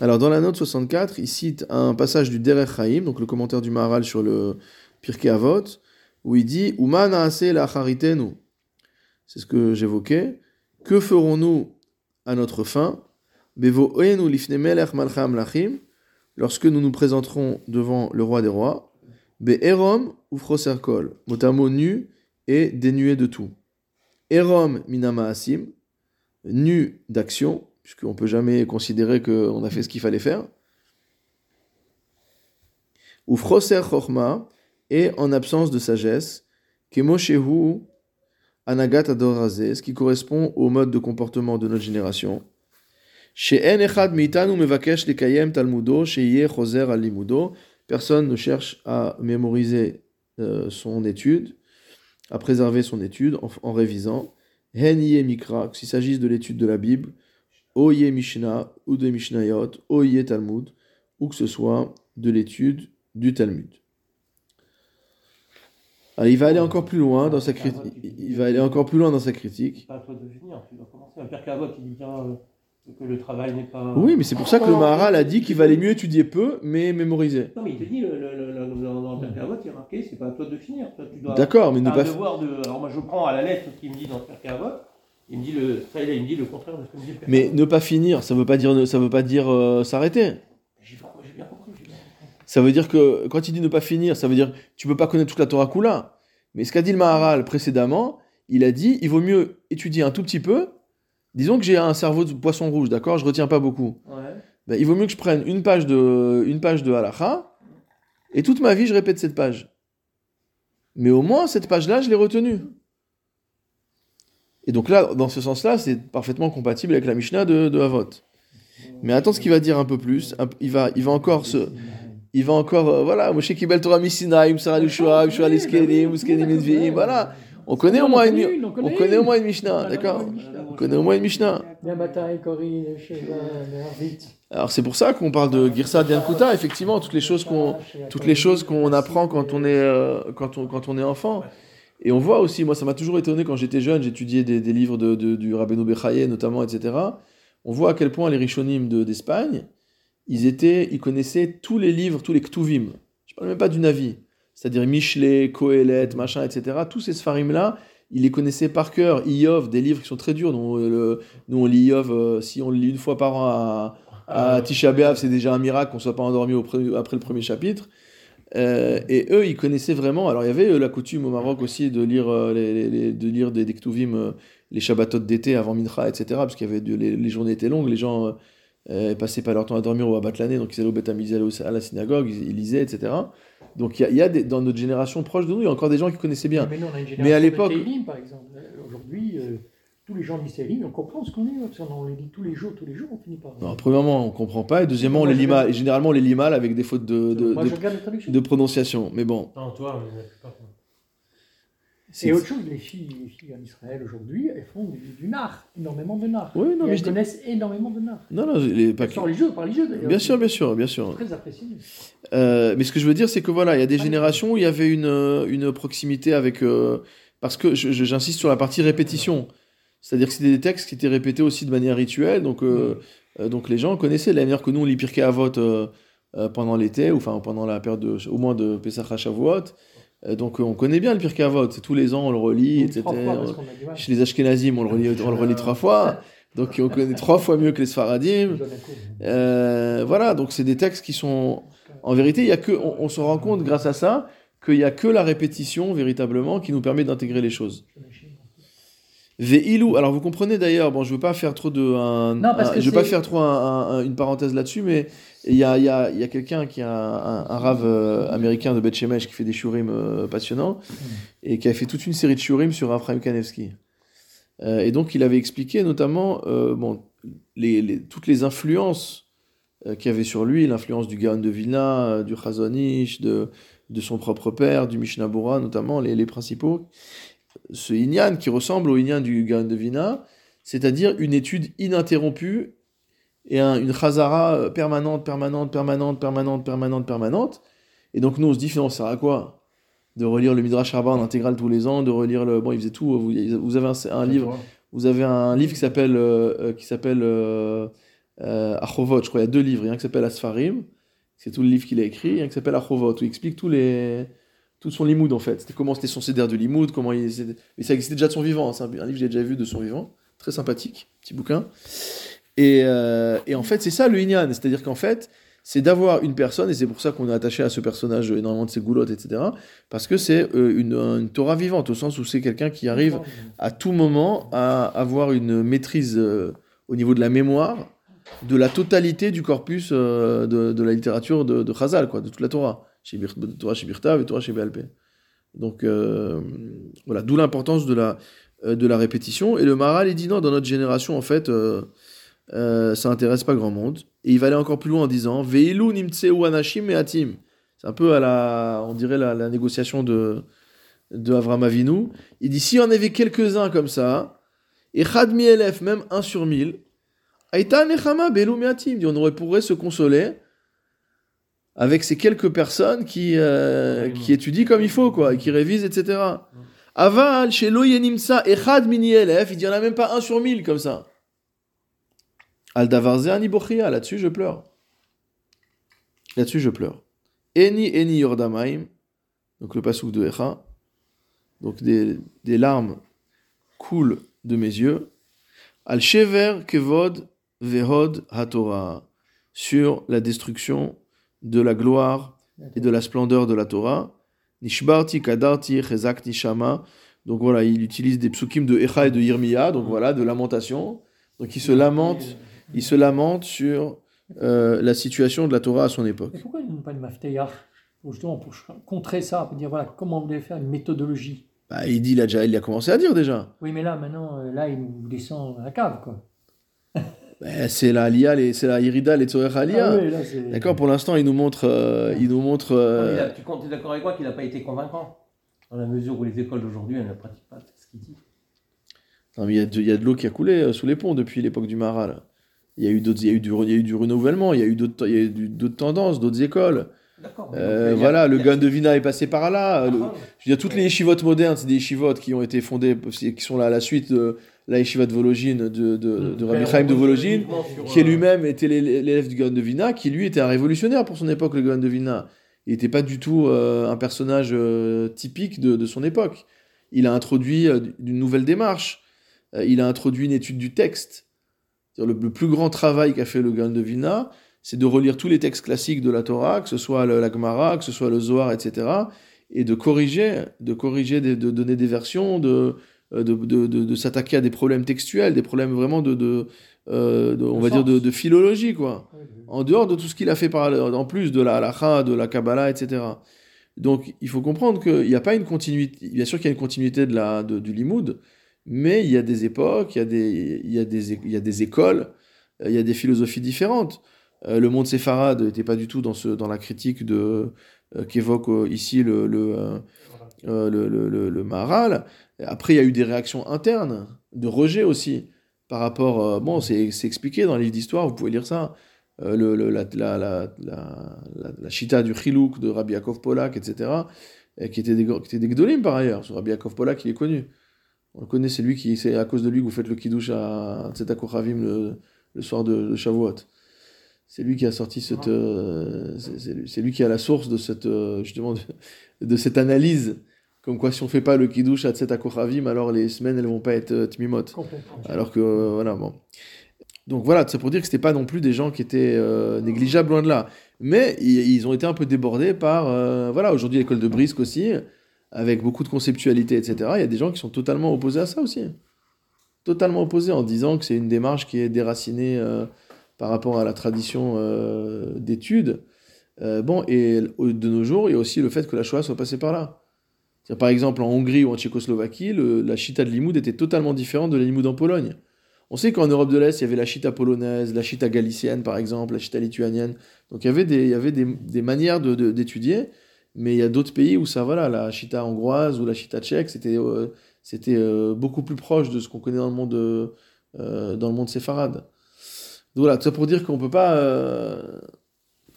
A: Alors dans la note 64, il cite un passage du Derech Chaim, donc le commentaire du Maharal sur le Pirkei Avot, où il dit Uma la charitenu. C'est ce que j'évoquais. Que ferons-nous à notre fin? Lifne melech lorsque nous nous présenterons devant le roi des rois. Be'erom ufroserkol, mot à nu et dénué de tout. Erom minama asim, nu d'action, puisqu'on ne peut jamais considérer qu'on a fait ce qu'il fallait faire. Ufroser chorma, et en absence de sagesse, kemoshehu anagat adorazé, ce qui correspond au mode de comportement de notre génération. Personne ne cherche à mémoriser euh, son étude, à préserver son étude en, en révisant. Hen Ye Mikra, s'il s'agisse de l'étude de la Bible, Oye Mishnah ou de Mishnayot, Oye Talmud, ou que ce soit de l'étude du Talmud. Alors, il va aller encore plus loin dans sa critique. Il va aller encore plus loin dans sa critique.
B: C'est pas à toi de finir, tu dois commencer. Un père Cavot, il dit bien que le travail n'est pas.
A: Oui, mais c'est pour ça que le Maharal a dit qu'il valait mieux étudier peu, mais mémoriser.
B: Non, mais il te dit, le, le, le, le- dans le père Cavot, il est marqué, c'est pas à toi de finir. Toi, tu dois.
A: D'accord, mais ne pas.
B: devoir de. Alors, moi, je prends à la lettre ce qu'il me dit dans le père Cavot. Il me dit le. Ça, il me dit le contraire de ce que me dit le
A: Mais ne pas finir, ça veut pas dire, ça veut pas dire euh, s'arrêter.
B: J'ai j'ai bien compris. j'ai bien compris.
A: Ça veut dire que quand il dit ne pas finir, ça veut dire tu peux pas connaître toute la Torah Kula. Mais ce qu'a dit le Maharal précédemment, il a dit il vaut mieux étudier un tout petit peu. Disons que j'ai un cerveau de poisson rouge, d'accord? Je retiens pas beaucoup.
B: Ouais.
A: Ben, il vaut mieux que je prenne une page de, une page de halacha et toute ma vie je répète cette page. Mais au moins cette page-là, je l'ai retenue. Et donc là, dans ce sens-là, c'est parfaitement compatible avec la Mishnah de, de Havot. Mais attends ce qu'il va dire un peu plus. Il va, il va encore se, il va encore, euh, voilà, Moshe Kibel Torah Misinaim, Sarah Muskenim Edviim, voilà. On connaît au moins une, on connaît au moins une Mishnah, d'accord On connaît au moins une Mishnah. Alors c'est pour ça qu'on parle de Girsa Diankuta, effectivement, toutes les choses qu'on, toutes les choses qu'on apprend quand on est, euh, quand on, quand on est enfant. Et on voit aussi, moi ça m'a toujours étonné quand j'étais jeune, j'étudiais des, des livres de, de- du Rabbeinu Bechaye notamment, etc. On voit à quel point les Rishonim de- d'Espagne, ils étaient, ils connaissaient tous les livres, tous les Ktuvim. Je parle même pas du Navi, c'est-à-dire Michelet, Kohelet, machin, etc. Tous ces Sfarim-là, ils les connaissaient par cœur. Iov, des livres qui sont très durs, dont, euh, le- nous on lit Iov, euh, si on le lit une fois par an à, à Tisha B'Av, c'est déjà un miracle qu'on soit pas endormi pre- après le premier chapitre. Euh, et eux, ils connaissaient vraiment. Alors, il y avait euh, la coutume au Maroc aussi de lire, euh, les, les- les- de lire des, des Ktuvim, les Shabbatot d'été avant Mincha, etc. Parce qu'il y avait de- les, les journées étaient longues, les gens euh, passaient pas leur temps à dormir ou à battre l'année, donc ils allaient au Beth Amiz, ils allaient à la synagogue, ils, ils lisaient, etc. Donc, il y a, il y a des- dans notre génération proche de nous, il y a encore des gens qui connaissaient bien.
C: Mais, nous, on a une
A: Mais à l'époque-
C: par exemple. Euh, Aujourd'hui, euh, tous les gens lisent Télim, on comprend ce qu'on est, parce qu'on les lit tous les jours, tous les jours, on finit par.
A: Alors, premièrement, on comprend pas, et deuxièmement, on les lit mal. Et généralement, on les lit mal avec des fautes
C: Moi,
A: de prononciation. Mais bon,
B: Non, toi, mais la plupart.
A: C'est-
C: Et autre chose, les filles, les filles en Israël aujourd'hui, elles font du, du nar, énormément de nar.
A: Oui, non,
C: Et
A: mais
C: elles
A: je
C: connaissent énormément de nar.
A: Non, non, les, pas
C: sont religieux, pas religieux d'ailleurs.
A: Bien sûr, bien sûr, bien sûr.
C: Très apprécié.
A: Euh, mais ce que je veux dire, c'est que voilà, il y a des générations où il y avait une, euh, une proximité avec. euh, parce que j'insiste sur la partie répétition. C'est-à-dire que c'était des textes qui étaient répétés aussi de manière rituelle. Donc, euh, donc les gens connaissaient. De la manière que nous, on lit Pirkei Avot pendant l'été, ou enfin pendant la période de, au moins de Pesach Shavuot. Euh, donc euh, on connaît bien le Pirkei Avot. Tous les ans, on le relit, etc.
C: Fois.
A: Chez les Ashkenazim, on le relit, on le relit trois fois. Donc on connaît trois fois mieux que les Sfaradim.
C: Coup.
A: Euh, voilà, donc c'est des textes qui sont. En vérité, il y a que, on, on se rend compte grâce à ça qu'il n'y a que la répétition véritablement qui nous permet d'intégrer les choses. Ve'ilou, alors vous comprenez d'ailleurs, bon, je veux pas faire trop de, un,
C: Non, parce
A: un-
C: que
A: je veux pas faire trop un- un- une parenthèse là-dessus, mais il y a, il y a, il y a quelqu'un qui a un, un rave euh, américain de Beth Shemesh qui fait des shurim euh, passionnants et qui a fait toute une série de shurim sur Abraham Kanevsky. Euh, et donc il avait expliqué notamment bon, les, les- toutes les influences qu'il y avait sur lui, l'influence du Gaon de Vilna, du Chazonish, de, de son propre père, du Mishnah Bora notamment, les, les principaux. Ce Inyan qui ressemble au Inyan du Gaon de Vilna, c'est-à-dire une étude ininterrompue et un- une Chazara euh, permanente, permanente, permanente, permanente, permanente, permanente. Et donc nous on se dit finalement ça sert à quoi De relire le Midrash Rabbah en intégrale tous les ans, de relire le... Bon, il faisait tout, vous, vous avez un, un livre vous avez un livre qui s'appelle euh, euh, qui s'appelle euh, euh, Achovot, je crois. Il y a deux livres. Il y a un qui s'appelle Asfarim, c'est tout le livre qu'il a écrit. Il y a un qui s'appelle Achovot, où il explique tous les tout son limoud en fait. C'était comment c'était son cédère de limoud, comment il mais ça existait déjà de son vivant. hein. C'est un, un livre que j'ai déjà vu de son vivant, très sympathique, petit bouquin. Et, euh, et en fait, c'est ça le Inyan, c'est-à-dire qu'en fait, c'est d'avoir une personne, et c'est pour ça qu'on est attaché à ce personnage énormément de ses goulottes, etc. Parce que c'est euh, une, une Torah vivante, au sens où c'est quelqu'un qui arrive à tout moment à avoir une maîtrise euh, au niveau de la mémoire de la totalité du corpus euh, de, de la littérature de, de Chazal, quoi, de toute la Torah, chez Torah chez Birtav et Torah chez BLP. Donc euh, voilà, d'où l'importance de la, euh, de la répétition. Et le Maral, il dit non, dans notre génération, en fait, euh, euh, ça intéresse pas grand monde. Et il va aller encore plus loin en disant Veilu nimtseu anashim me'atim. C'est un peu à la, on dirait la, la négociation de, de Avram Avinu. Il dit, s'il y en avait quelques-uns comme ça, et Chad même un sur mille, Aïta Nechama Belu Miatim, dit, on aurait pourrait se consoler avec ces quelques personnes qui, euh, qui étudient comme il faut, quoi, et qui révisent, etc. Aval, chez Loyenimsa, Echad Mini Elef, il n'y en a même pas un sur mille comme ça. Al Davarze Anibochia, là-dessus je pleure. Là-dessus je pleure. Eni Eni Yordamaim, donc le pasouk de Echa, donc des, des larmes coulent de mes yeux. Al Shever Kevod Vehod HaTorah, sur la destruction de la gloire et de la splendeur de la Torah. Nishbarti Kadarti Chezak Nishama. Donc voilà, il utilise des psukim de Echa et de Yirmiya, donc voilà, de lamentation. Donc il se lamente, il se lamente sur euh, la situation de la Torah à son époque.
C: Mais pourquoi ils n'ont pas de Mafteach pour justement pour contrer ça, pour dire voilà comment vous devez faire une méthodologie?
A: Bah, il dit, il a déjà, il a commencé à dire déjà.
C: Oui, mais là maintenant, euh, là il nous descend à la cave quoi.
A: Bah, c'est la Aliyah, les- c'est la Irida, les Tzorech Aliyah.
C: Ah oui, là, c'est-
A: D'accord, pour l'instant, il nous montre, euh, il nous montre. euh,
B: a- tu es d'accord avec moi qu'il n'a pas été convaincant Dans la mesure où les écoles d'aujourd'hui, elles ne pratiquent pas ce qu'il dit.
A: Non, mais il y a de, il y a de l'eau qui a coulé sous les ponts depuis l'époque du Maral. Il y a eu d'autres, il y a eu du, il y a eu du renouvellement, il y a eu d'autres, il y a eu du- d'autres tendances, d'autres écoles.
B: D'accord.
A: Euh,
B: a-
A: voilà, le
B: a-
A: Gan de Vina est passé par là.
B: Ah,
A: Le- je veux dire, toutes les yeshivotes modernes, c'est des yeshivotes qui ont été fondées, qui sont là à la suite de la yeshiva de Vologine, de, de, de Rabbi Chaim de Vologine, qui
B: euh,
A: lui-même était l'é- l'élève du Gan de Vina, qui lui était un révolutionnaire pour son époque, le Gan de Vina. Il n'était pas du tout euh, un personnage euh, typique de, de son époque. Il a introduit euh, une nouvelle démarche. Euh, il a introduit une étude du texte. Le, le plus grand travail qu'a fait le Gan de Vina, c'est de relire tous les textes classiques de la Torah, que ce soit le, la Gemara, que ce soit le Zohar, etc., et de corriger, de corriger, de donner des versions, de, euh, de, de, de- s'attaquer à des problèmes textuels, des problèmes vraiment de, de, euh, on va dire de, philologie, quoi en dehors de tout ce qu'il a fait par, en plus de la halakha, de la kabbalah, etc. Donc il faut comprendre qu'il n'y a pas une continuité, bien sûr qu'il y a une continuité de la, de- du limoud, mais il y a des époques, il y a des, écoles, il y a des philosophies différentes. Euh, le monde séfarade n'était pas du tout dans, la critique euh, qu'évoque euh, ici euh, le, le, Maharal. Après, il y a eu des réactions internes, de rejet aussi, par rapport. bon, c'est expliqué dans les livres d'histoire, vous pouvez lire ça. La, chita du Chilouk de Rabbi Yaakov Polak, etc., et qui étaient des Gdolim par ailleurs. Ce Rabbi Yaakov Polak, il est connu. On le connaît, c'est lui qui, c'est à cause de lui que vous faites le kiddush à Tzetakochavim le, le soir de, de Shavuot. C'est lui qui a sorti cette, euh, c'est- lui- qui a la source de cette, euh, justement, de, de cette analyse, comme quoi si on fait pas le kiddush à Tzetakochavim, alors les semaines elles vont pas être euh, tmimot. Alors que, euh, voilà, bon. Donc voilà, c'est pour dire que c'était pas non plus des gens qui étaient négligeables, loin de là. Mais ils, ils ont été un peu débordés par, voilà, aujourd'hui l'école de Brisque aussi, avec beaucoup de conceptualité, etc. Il y a des gens qui sont totalement opposés à ça aussi. Totalement opposés en disant que c'est une démarche qui est déracinée euh, par rapport à la tradition euh, d'études. Euh, bon, et de nos jours, il y a aussi le fait que la Shoah soit passée par là. Par exemple, en Hongrie ou en Tchécoslovaquie, la chita de Limoud était totalement différente de la Limoud en Pologne. On sait qu'en Europe de l'Est, il y avait la chita polonaise, la chita galicienne, par exemple, la chita lituanienne. Donc il y avait des, manières d'étudier, mais il y a d'autres pays où ça, voilà, la chita hongroise ou la chita tchèque, c'était euh, euh, beaucoup plus proche de ce qu'on connaît dans le monde, euh, euh, dans le monde séfarade. Donc voilà, tout ça pour dire qu'on peut pas,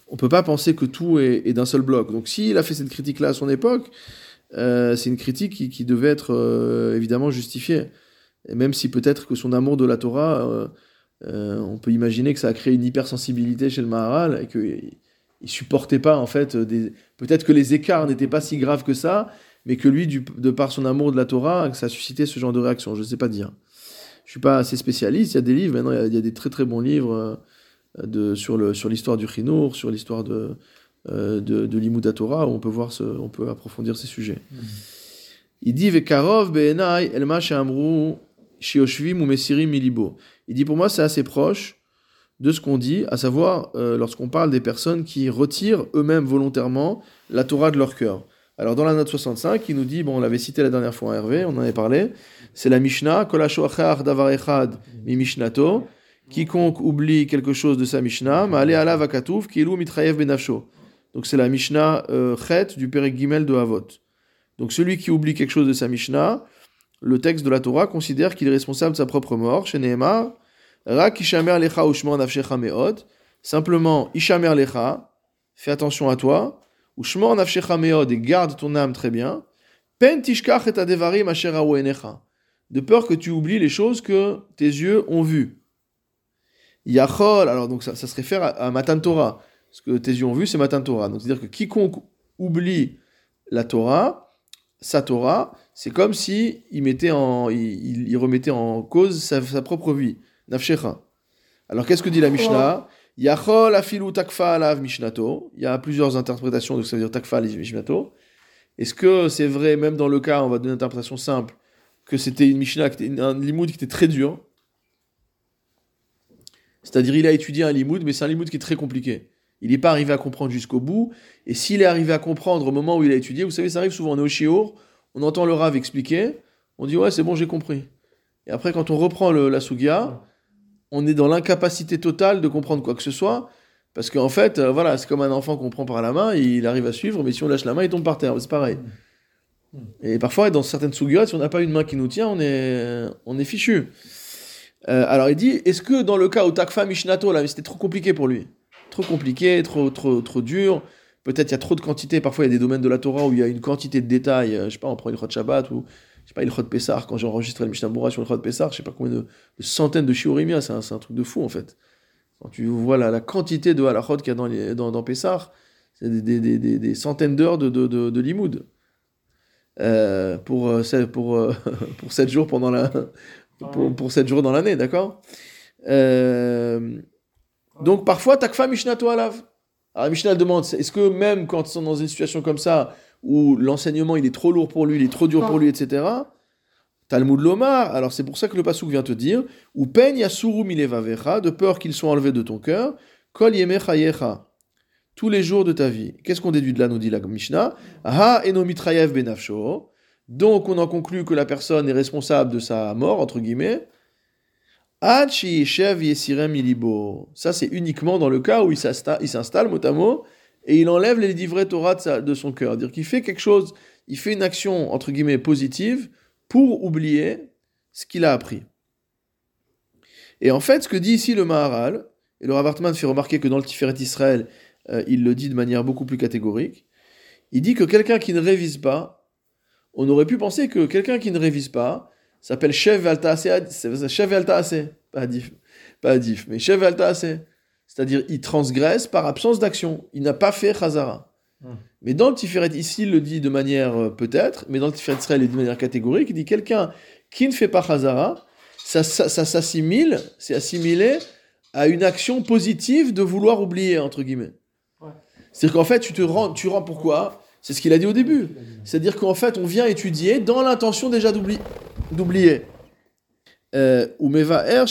A: on peut pas penser que tout est, d'un seul bloc. Donc s'il a fait cette critique-là à son époque, c'est une critique qui, devait être évidemment justifiée. Même si peut-être que son amour de la Torah, on peut imaginer que ça a créé une hypersensibilité chez le Maharal et qu'il il supportait pas en fait des... peut-être que les écarts n'étaient pas si graves que ça, mais que lui, du- de par son amour de la Torah, que ça a suscité ce genre de réaction. Je sais pas dire. Je suis pas assez spécialiste. Il y a des livres maintenant, il y a, il y a des très très bons livres euh, de, sur le sur l'histoire du Chinour, sur l'histoire de euh, de, Torah, où on peut voir ce, on peut approfondir ces sujets. Il dit Vekarov be'enai el ma she'amru shioshvim ou mesirim milibo. Il dit pour moi c'est assez proche de ce qu'on dit, à savoir euh, lorsqu'on parle des personnes qui retirent eux-mêmes volontairement la Torah de leur cœur. Alors dans la note 65, il nous dit, bon on l'avait cité la dernière fois en Hervé, on en avait parlé, c'est la Mishnah, mi mishnato, quiconque oublie quelque chose de sa Mishnah, alav mitrayev benafsho. Donc c'est la Mishnah euh, Chet du Perek Gimel de Havot. Donc celui qui oublie quelque chose de sa Mishnah, le texte de la Torah considère qu'il est responsable de sa propre mort. Chez Nehemar, Rak Ishamer Lecha Ushman Nafshecha Meod. Simplement, Ishamer Lecha, fais attention à toi. Ushman Nafshecha Meod et garde ton âme très bien. Pen Tishkach et Adevarim Asher. De peur que tu oublies les choses que tes yeux ont vues. Yachol, alors donc ça, se réfère à, à Matan Torah. Ce que tes yeux ont vu, c'est Matan Torah. Donc c'est-à-dire que quiconque oublie la Torah, sa Torah, c'est comme si il, mettait en, remettait en cause sa propre vie. Alors qu'est-ce que dit la Mishnah? Yachol afilu takfa alav mishnato. Il y a plusieurs interprétations de ce que ça veut dire takfa alav mishnato. Est-ce que c'est vrai, même dans le cas, on va donner une interprétation simple, que c'était une Mishnah, qui était un limoud qui était très dur? C'est-à-dire, il a étudié un limoud, mais c'est un limoud qui est très compliqué. Il n'est pas arrivé à comprendre jusqu'au bout. Et s'il est arrivé à comprendre au moment où il a étudié, vous savez, ça arrive souvent, on est au Shiur, on entend le Rav expliquer, on dit ouais, c'est bon, j'ai compris. Et après, quand on reprend le, la Sugia, on est dans l'incapacité totale de comprendre quoi que ce soit. Parce qu'en fait, euh, voilà, c'est comme un enfant qu'on prend par la main, il arrive à suivre, mais si on lâche la main, il tombe par terre. C'est pareil. Et parfois, dans certaines Sugiot, si on n'a pas une main qui nous tient, on est, on est fichu. Euh, alors il dit, est-ce que dans le cas où Takfa Mishnato, là, c'était trop compliqué pour lui Trop compliqué, trop, trop, trop dur. Peut-être il y a trop de quantité. Parfois, il y a des domaines de la Torah où il y a une quantité de détails. Euh, Je sais pas, on prend une Chod Shabbat ou je sais pas, il Chod Pessar. Quand j'ai enregistré le Mishnah Moura sur le Chod Pessar, je sais pas combien de, de centaines de shiurimia. C'est un, c'est un truc de fou en fait. Quand tu vois la, la quantité de halachot qu'il y a dans, les, dans, dans Pessar, c'est des, des, des, des, des centaines d'heures de, de, de, de limoud. Euh, pour, euh, pour, euh, pour 7 jours pendant la pour, pour 7 jours dans l'année, d'accord? Euh, Donc parfois, takfa mishnato alav. Alors Mishnah demande, est-ce que même quand ils sont dans une situation comme ça, où l'enseignement il est trop lourd pour lui, il est trop dur pour lui, etc., Talmud Lomar, alors c'est pour ça que le Passouk vient te dire, ou milevavecha, de peur qu'ils soient enlevés de ton cœur, kol tous les jours de ta vie. Qu'est-ce qu'on déduit de là, nous dit la Mishnah? Ha eno mitrayev benafsho. Donc on en conclut que la personne est responsable de sa mort, entre guillemets. Sheyechev yesirem ilibo. Ça, c'est uniquement dans le cas où il s'installe, mot à mot, et il enlève les livrets Torah de, sa- de son cœur. Dire qu'il fait quelque chose, il fait une action, entre guillemets, positive pour oublier ce qu'il a appris. Et en fait, ce que dit ici le Maharal, et le Rav Hartman fait remarquer que dans le Tiferet Israël, euh, il le dit de manière beaucoup plus catégorique, il dit que quelqu'un qui ne révise pas, on aurait pu penser que quelqu'un qui ne révise pas s'appelle Shev Altaase, Shev Altaase, pas Adif, pas Adif, mais Shev Altaase. C'est-à-dire, il transgresse par absence d'action. Il n'a pas fait Chazara.
B: Hmm.
A: Mais dans le Tiferet, ici, il le dit de manière euh, peut-être, mais dans le Tiferet Israël, il le dit de manière catégorique. Il dit quelqu'un qui ne fait pas Chazara, ça, ça, ça s'assimile, c'est assimilé à une action positive de vouloir oublier, entre guillemets.
B: Ouais.
A: C'est-à-dire qu'en fait, tu te rends, tu rends pourquoi? C'est ce qu'il a dit au début. C'est-à-dire qu'en fait, on vient étudier dans l'intention déjà d'oubli- d'oublier. Euh, Umeva er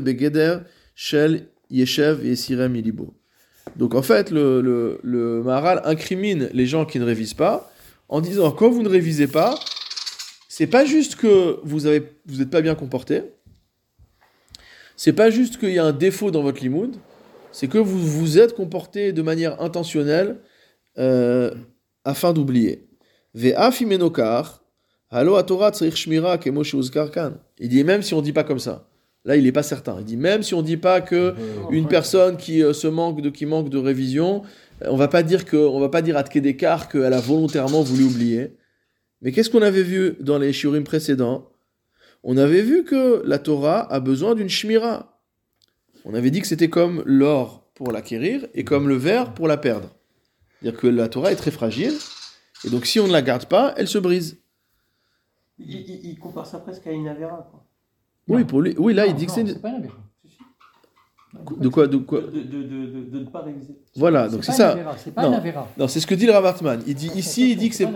A: begeder shel yeshev yesirem ilibo. Donc en fait, le, le, le Maharal incrimine les gens qui ne révisent pas en disant quand vous ne révisez pas, c'est pas juste que vous vous n'êtes pas bien comporté, c'est pas juste qu'il y a un défaut dans votre limoud, c'est que vous vous êtes comporté de manière intentionnelle euh, afin d'oublier. Il dit même si on dit pas comme ça. Là, il n'est pas certain. Il dit même si on dit pas que une personne qui euh, se manque de qui manque de révision, euh, on va pas dire que on va pas dire à Tkedekar qu'elle a volontairement voulu oublier. Mais qu'est-ce qu'on avait vu dans les shiurim précédents? On avait vu que la Torah a besoin d'une shmira. On avait dit que c'était comme l'or pour l'acquérir et comme le verre pour la perdre. C'est-à-dire que la Torah est très fragile et donc si on ne la garde pas, elle se brise.
B: Il, il- il compare ça presque à une avéra. Quoi.
A: Oui, pour lui. Oui, là, il
C: Non,
A: dit que
C: non,
A: c'est une-
C: c'est pas une avéra.
A: de quoi de quoi
B: De, de, de, de, de ne pas réviser.
A: Voilà, donc c'est
C: pas
A: ça.
C: C'est pas
A: Non. Non, c'est ce que dit le Rav Hartman. Il dit ici, il dit que c'est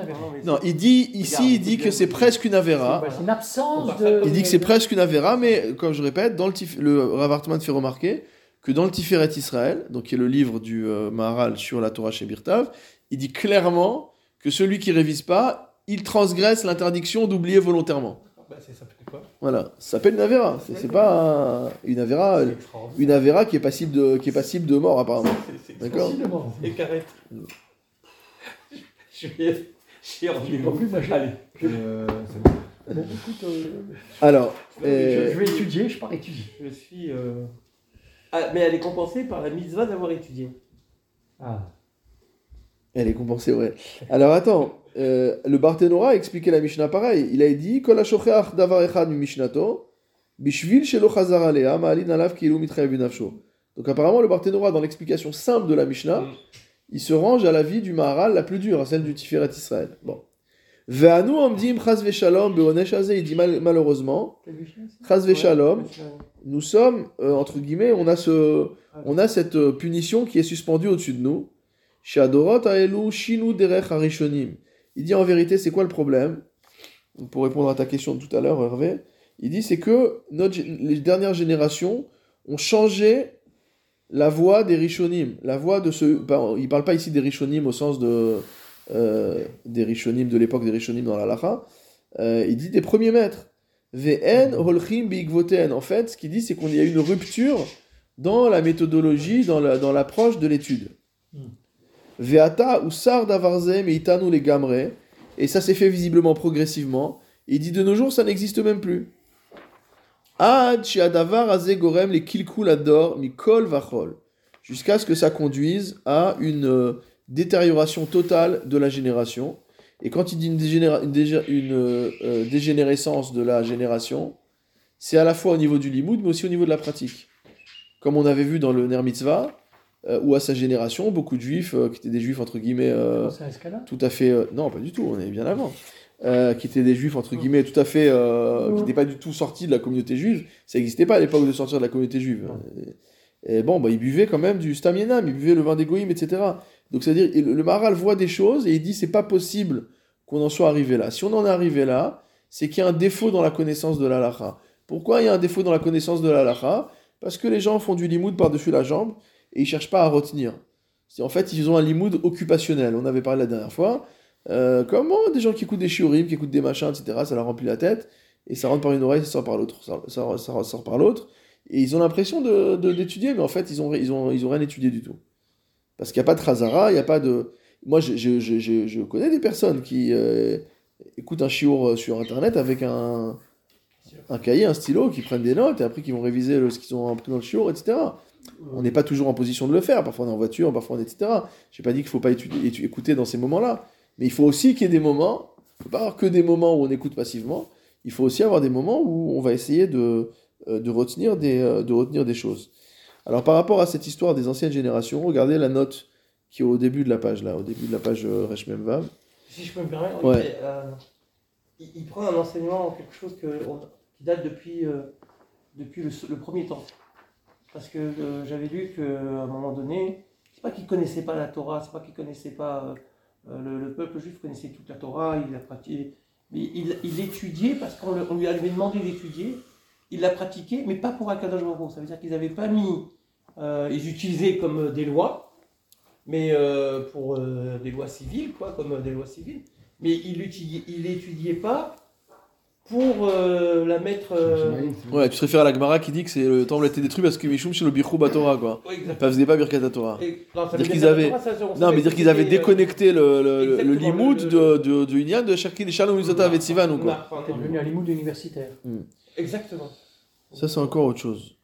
A: non, il dit ici, il dit que c'est presque une avéra.
C: C'est une absence de.
A: Il dit que c'est presque une avéra, mais comme je répète, dans le, tif- le Rav Hartman fait remarquer que dans le Tiferet Israël, donc qui est le livre du euh, Maharal sur la Torah chez Birtav, il dit clairement que celui qui révise pas, il transgresse l'interdiction d'oublier volontairement.
B: Bah, c'est ça quoi.
A: Voilà, ça s'appelle une Avera. C'est c'est pas un- une Avera,
B: C'est extraordinaire.
A: une Avera qui est passible de, qui est passible de mort apparemment.
B: C'est- c'est
A: D'accord.
B: Et carré. Je vais. J'ai envie
C: En plus.
D: Euh, c'est bon.
C: Bon, écoute, euh,
A: Alors,
C: je,
A: euh,
C: je vais étudier, je pars étudier.
B: Je suis. euh, Ah, mais elle est compensée par la mitzvah d'avoir étudié.
C: Ah,
A: elle est compensée, ouais. Alors attends, euh, le Barthénora a expliqué la Mishnah pareil. Il a dit Kol davar echad mi Mishnato, bishvil shelo chazar alea, ma'alin alav binafsho. Donc apparemment, le Barthénora, dans l'explication simple de la Mishnah,
B: Mm.
A: il se range à la vie du Maharal la plus dure, à celle du Tiferet Israël. Bon. Ve'anu omdim chaz ve'shalom be'onesh hazeh, il dit mal- malheureusement, chaz ve'shalom, nous sommes, euh, entre guillemets, on a, ce, on a cette euh, punition qui est suspendue au-dessus de nous. Shadorot aelu shinu derech harishonim. Il dit en vérité, c'est quoi le problème? Pour répondre à ta question de tout à l'heure, Hervé, il dit c'est que les dernières générations ont changé la voie des rishonim. La voie de ce. ben, il parle pas ici des rishonim au sens de, euh, des rishonim de l'époque des rishonim dans la lacha. Euh, il dit des premiers maîtres. Vn holchim biigvoten. En fait, ce qu'il dit, c'est qu'on y a une rupture dans la méthodologie, dans la- dans l'approche de l'étude. Veata ou sar les gamre. Et ça s'est fait visiblement progressivement. Il dit de nos jours, ça n'existe même plus. Les. Jusqu'à ce que ça conduise à une euh, détérioration totale de la génération. Et quand il dit une, une, euh, euh, dégénérescence de la génération, c'est à la fois au niveau du limoud, mais aussi au niveau de la pratique. Comme on avait vu dans le Ner Mitzvah, euh, où à sa génération, beaucoup de juifs, euh, qui étaient des juifs entre guillemets euh, tout à fait. euh, non, pas du tout, on est bien avant. Qui étaient des juifs entre guillemets tout à fait. euh, qui n'étaient pas du tout sortis de la communauté juive. Ça n'existait pas à l'époque de sortir de la communauté juive. Et, et bon, bah, ils buvaient quand même du stamienam, ils buvaient le vin d'égoïm, etc. Donc c'est-à-dire, le Maharal voit des choses et il dit c'est pas possible qu'on en soit arrivé là. Si on en est arrivé là, c'est qu'il y a un défaut dans la connaissance de l'alaha. Pourquoi il y a un défaut dans la connaissance de l'alaha Parce que les gens font du limoud par-dessus la jambe et ils cherchent pas à retenir. En fait, ils ont un limoud occupationnel. On avait parlé la dernière fois. Euh, comment des gens qui écoutent des shiurim, qui écoutent des machins, etc., ça leur remplit la tête, et ça rentre par une oreille, ça sort par l'autre, ça, ça- par l'autre, et ils ont l'impression de, de- d'étudier, mais en fait, ils ont, ils, ont, ils ont rien étudié du tout. Parce qu'il n'y a pas de Khazara, il n'y a pas de... Moi, je, je, je, je- connais des personnes qui euh, écoutent un shiur sur Internet avec un, un cahier, un stylo, qui prennent des notes, et après qui vont réviser ce qu'ils ont appris dans le shiur, etc. On n'est pas toujours en position de le faire, parfois on est en voiture, parfois on est, etc. Je n'ai pas dit qu'il ne faut pas étudier, écouter dans ces moments-là, mais il faut aussi qu'il y ait des moments, il ne faut pas avoir que des moments où on écoute passivement, il faut aussi avoir des moments où on va essayer de, euh, de, retenir, des, euh, de retenir des choses. Alors par rapport à cette histoire des anciennes générations, regardez la note qui est au début de la page, là, au début de la page euh, Resh Mem Vav.
B: Si je peux me permettre,
A: Ouais.
B: euh, il- il prend un enseignement, quelque chose que, on- qui date depuis, euh, depuis le, le premier temps. Parce que euh, j'avais lu qu'à un moment donné, c'est pas qu'il connaissait pas la Torah, c'est pas qu'il connaissait pas. euh, le, le peuple juif connaissait toute la Torah, il l'a pratiqué. Mais il, étudiait parce qu'on lui avait demandé d'étudier. Il l'a pratiqué, mais pas pour Akadosh Baruch. Ça veut dire qu'ils n'avaient pas mis. euh, ils utilisaient comme euh, des lois, mais euh, pour euh, des lois civiles, quoi, comme euh, des lois civiles. Mais il l'étudiait il étudiait pas pour euh, la mettre. euh,
D: c'est-
A: Ouais, tu te réfères à la Gemara qui dit que c'est le temple a été détruit parce que Mishum chez le Bichou Torah, quoi.
B: ouais.
A: Ils faisaient pas Birkat Torah.
B: Et- non, ça
A: Dire qu'ils avaient-
B: Torah, ça, on
A: Non, mais dire qu'ils avaient
B: euh,
A: déconnecté le, le, limoud
B: le-
A: de, de, de Inyan de Shakir Shalom Misota et Sivan ou quoi.
B: enfin,
C: T'es
B: non.
C: devenu un limoud universitaire.
B: Exactement.
A: Ça, c'est encore autre chose.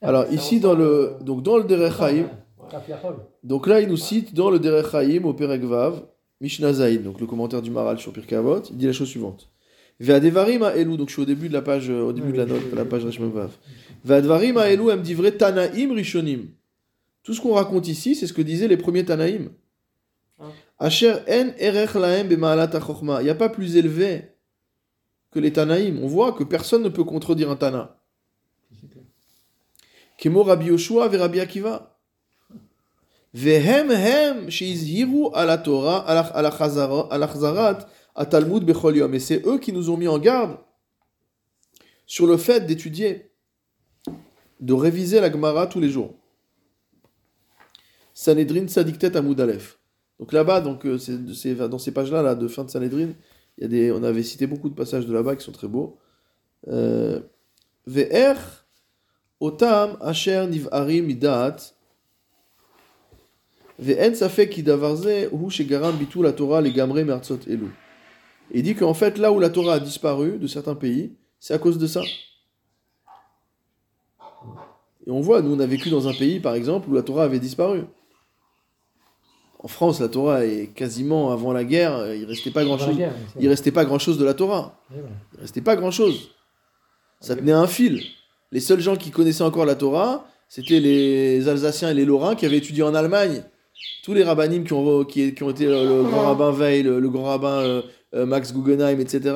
A: Alors,
B: ça
A: ici, dans le, donc, dans le Derech Haïm,
C: Kafiachol.
A: donc là, il nous cite dans le Derech Haïm au Perek Vav, Mishnah Zaïd, donc le commentaire du Maral sur Pirkei Avot, il dit la chose suivante. Ve'adevarim ha'elu, donc je suis au début de la page, euh, au début
C: Oui,
A: de la note,
C: oui,
A: la page Reshmem Vav. Ve'advarim ha'elu, elle me dit vrai Tanaïm Rishonim. Tout ce qu'on raconte ici, c'est ce que disaient les premiers Tanaïm.
B: Ah.
A: Asher en erech ha'chochma. Il n'y a pas plus élevé que les Tanaïm. On voit que personne ne peut contredire un Tana. Kemo Rabbi Yoshua ve Rabbi Akiva. Vehem hem sheizhiru ala Torah, ala chazarat, à Talmud bechol yom. Et c'est eux qui nous ont mis en garde sur le fait d'étudier, de réviser la Gemara tous les jours. Sanhedrin Sadiktet Amoud Aleph. Donc là-bas, donc, euh, dans ces pages-là là, de fin de Sanhedrin, y a des, on avait cité beaucoup de passages de là-bas qui sont très beaux. Euh, otam asher midat ve'en safek ki davar ze hu shegaram bitul la Torah legamre elu. Et il dit qu'en fait, là où la Torah a disparu de certains pays, c'est à cause de ça. Et on voit, nous on a vécu dans un pays par exemple où la Torah avait disparu. En France, la Torah est quasiment avant la guerre, il restait pas grand chose.
C: guerre, c'est
A: Il restait pas grand chose de la Torah. Il restait pas grand chose. Ça tenait à un fil. Les seuls gens qui connaissaient encore la Torah, c'était les Alsaciens et les Lorrains qui avaient étudié en Allemagne. Tous les rabbinim qui ont, qui, qui ont été euh, le grand rabbin Veil, le, le grand rabbin euh, euh, Max Guggenheim, etc.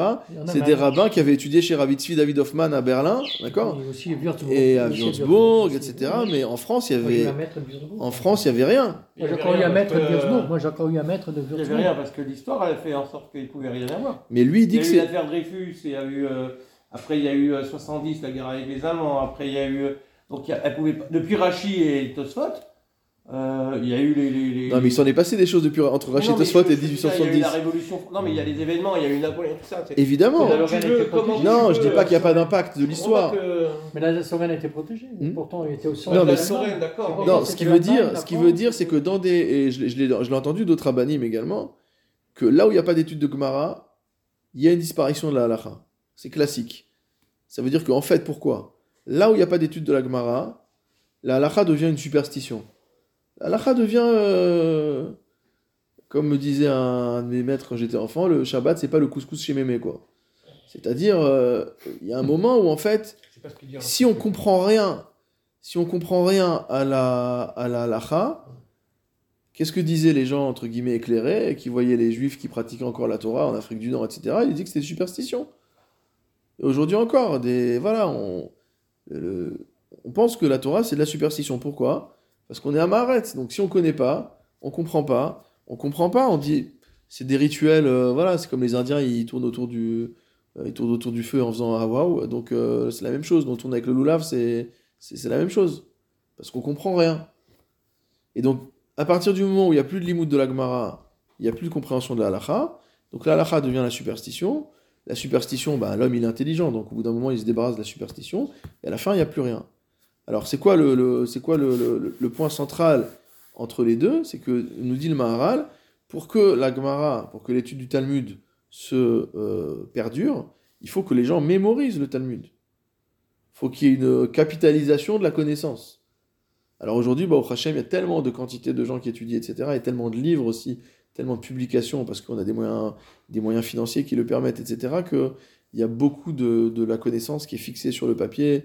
A: C'est des rabbins qui avaient étudié chez Rav Tzvi David Hoffman à Berlin, d'accord
C: Et aussi Würzburg.
A: Et à Würzburg, etc. Mais en France, il y avait,
C: Würzburg.
A: en France, il y avait rien.
C: Moi, j'ai encore eu un maître de Würzburg. Moi, j'ai encore eu un maître de
B: Il n'y avait
C: Würzburg.
B: rien parce que l'histoire elle a fait en sorte qu'il ne pouvait rien avoir.
A: Mais lui, il dit
B: Il y
A: que
B: a eu
A: c'est.
B: l'affaire Dreyfus, il y a eu, après il y a eu euh, 70, la guerre avec les Allemands, après il y a eu. donc elle pouvait pas- depuis Rachi et Tosfot, euh, il y a eu les. les, les-
A: Non, mais il s'en est passé des choses depuis entre Rachid
B: je-
A: et
B: je veux dire, Il y a eu
A: 1870.
B: la révolution. Non, mais il y a les événements, il y a eu Napoléon, tout ça.
A: Évidemment. Non, je dis pas qu'il n'y a pas d'impact de l'histoire.
C: Mais la Lorraine était protégée.
A: Hmm.
C: Pourtant, il était au centre
A: Non,
C: de
A: mais
C: la
B: d'accord.
A: Non, ce qui veut dire, ce qui veut dire, c'est que dans des, et je, l'ai- je l'ai je l'ai entendu d'autres abanim également, que là où il n'y a pas d'étude de Gemara, il y a une disparition de la halacha. C'est classique. Ça veut dire qu'en fait, pourquoi? Là où il n'y a pas d'étude de la Gemara, la halacha devient une superstition. La halacha devient, euh, comme me disait un, de mes maîtres quand j'étais enfant, le Shabbat, c'est pas le couscous chez mémé, quoi. C'est-à-dire, euh, il y a un moment où en fait,
B: dit.
A: si on comprend rien, si on comprend rien à la à la qu'est-ce que disaient les gens entre guillemets éclairés qui voyaient les juifs qui pratiquaient encore la Torah en Afrique du Nord, etc. Ils disaient que c'était des superstitions. Aujourd'hui encore, des voilà, on le- on pense que la Torah c'est de la superstition. Pourquoi? Parce qu'on est à Maharet. Donc si on connaît pas, on comprend pas, on comprend pas, on dit c'est des rituels. euh, voilà, c'est comme les Indiens, ils tournent autour du euh, ils tournent autour du feu en faisant ah waouh. Donc euh, c'est la même chose. Donc on tourne avec le loulav, c'est la même chose. Parce qu'on comprend rien. Et donc, à partir du moment où il n'y a plus de limoud de la Gemara, il n'y a plus de compréhension de la donc la devient la superstition. La superstition, bah, l'homme il est intelligent, donc au bout d'un moment il se débarrasse de la superstition, et à la fin il n'y a plus rien. Alors c'est quoi le, c'est quoi le, point central entre les deux? C'est que, nous dit le Maharal, pour que la Gemara, pour que l'étude du Talmud se euh, perdure, il faut que les gens mémorisent le Talmud. Il faut qu'il y ait une capitalisation de la connaissance. Alors aujourd'hui, bah, au Hachem, il y a tellement de quantité de gens qui étudient, etc., et tellement de livres aussi, tellement de publications, parce qu'on a des moyens, des moyens financiers qui le permettent, etc., qu'il y a beaucoup de, de la connaissance qui est fixée sur le papier,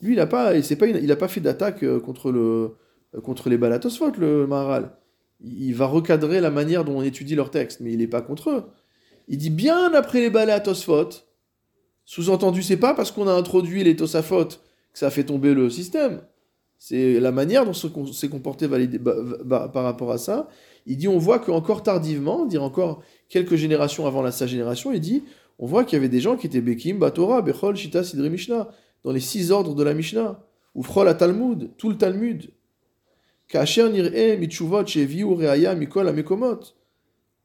A: Lui, il n'a pas, pas, il a pas fait d'attaque euh, contre, le, euh, contre les balatosphot, le Maharal. Il va recadrer la manière dont on étudie leurs textes, mais il n'est pas contre eux. Il dit bien après les balatosphot. Sous-entendu, c'est pas parce qu'on a introduit les tosafot que ça a fait tomber le système. C'est la manière dont s'est comporté validé- par rapport à ça. Il dit on voit qu'encore tardivement, dire encore quelques générations avant la sa génération, il dit on voit qu'il y avait des gens qui étaient Bekim, Batora, Bechol, Shita, Sidri, Mishnah, dans les six ordres de la Mishnah, ou Frol à Talmud, tout le Talmud.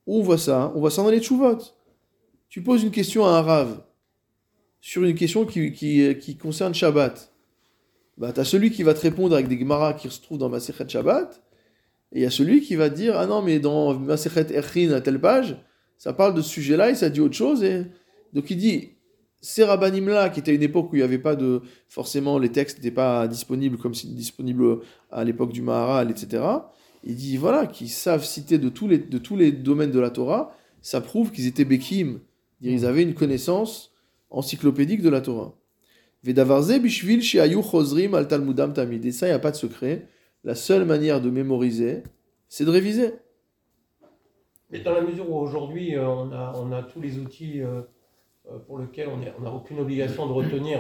A: Où on voit ça On voit ça dans les tchuvot. Tu poses une question à un rave sur une question qui, qui, concerne Shabbat. Bah, tu as celui qui va te répondre avec des Gemara qui se trouvent dans Masechet Shabbat, et il y a celui qui va dire Ah non, mais dans Masechet Erchin à telle page, ça parle de ce sujet-là et ça dit autre chose. Et... Donc il dit Ces rabbinim-là, qui étaient à une époque où il n'y avait pas de. Forcément, les textes n'étaient pas disponibles comme c'est disponible à l'époque du Maharal, etc. Il dit Voilà, qui savent citer de tous les, de tous les domaines de la Torah, ça prouve qu'ils étaient Bekim. Ils avaient une connaissance encyclopédique de la Torah. Vedavarze bishvil sheayu al talmudam tamid. Et ça, il n'y a pas de secret. La seule manière de mémoriser, c'est de réviser.
B: Mais dans la mesure où aujourd'hui euh, on, a, on a tous les outils euh, pour lesquels on n'a aucune obligation de retenir,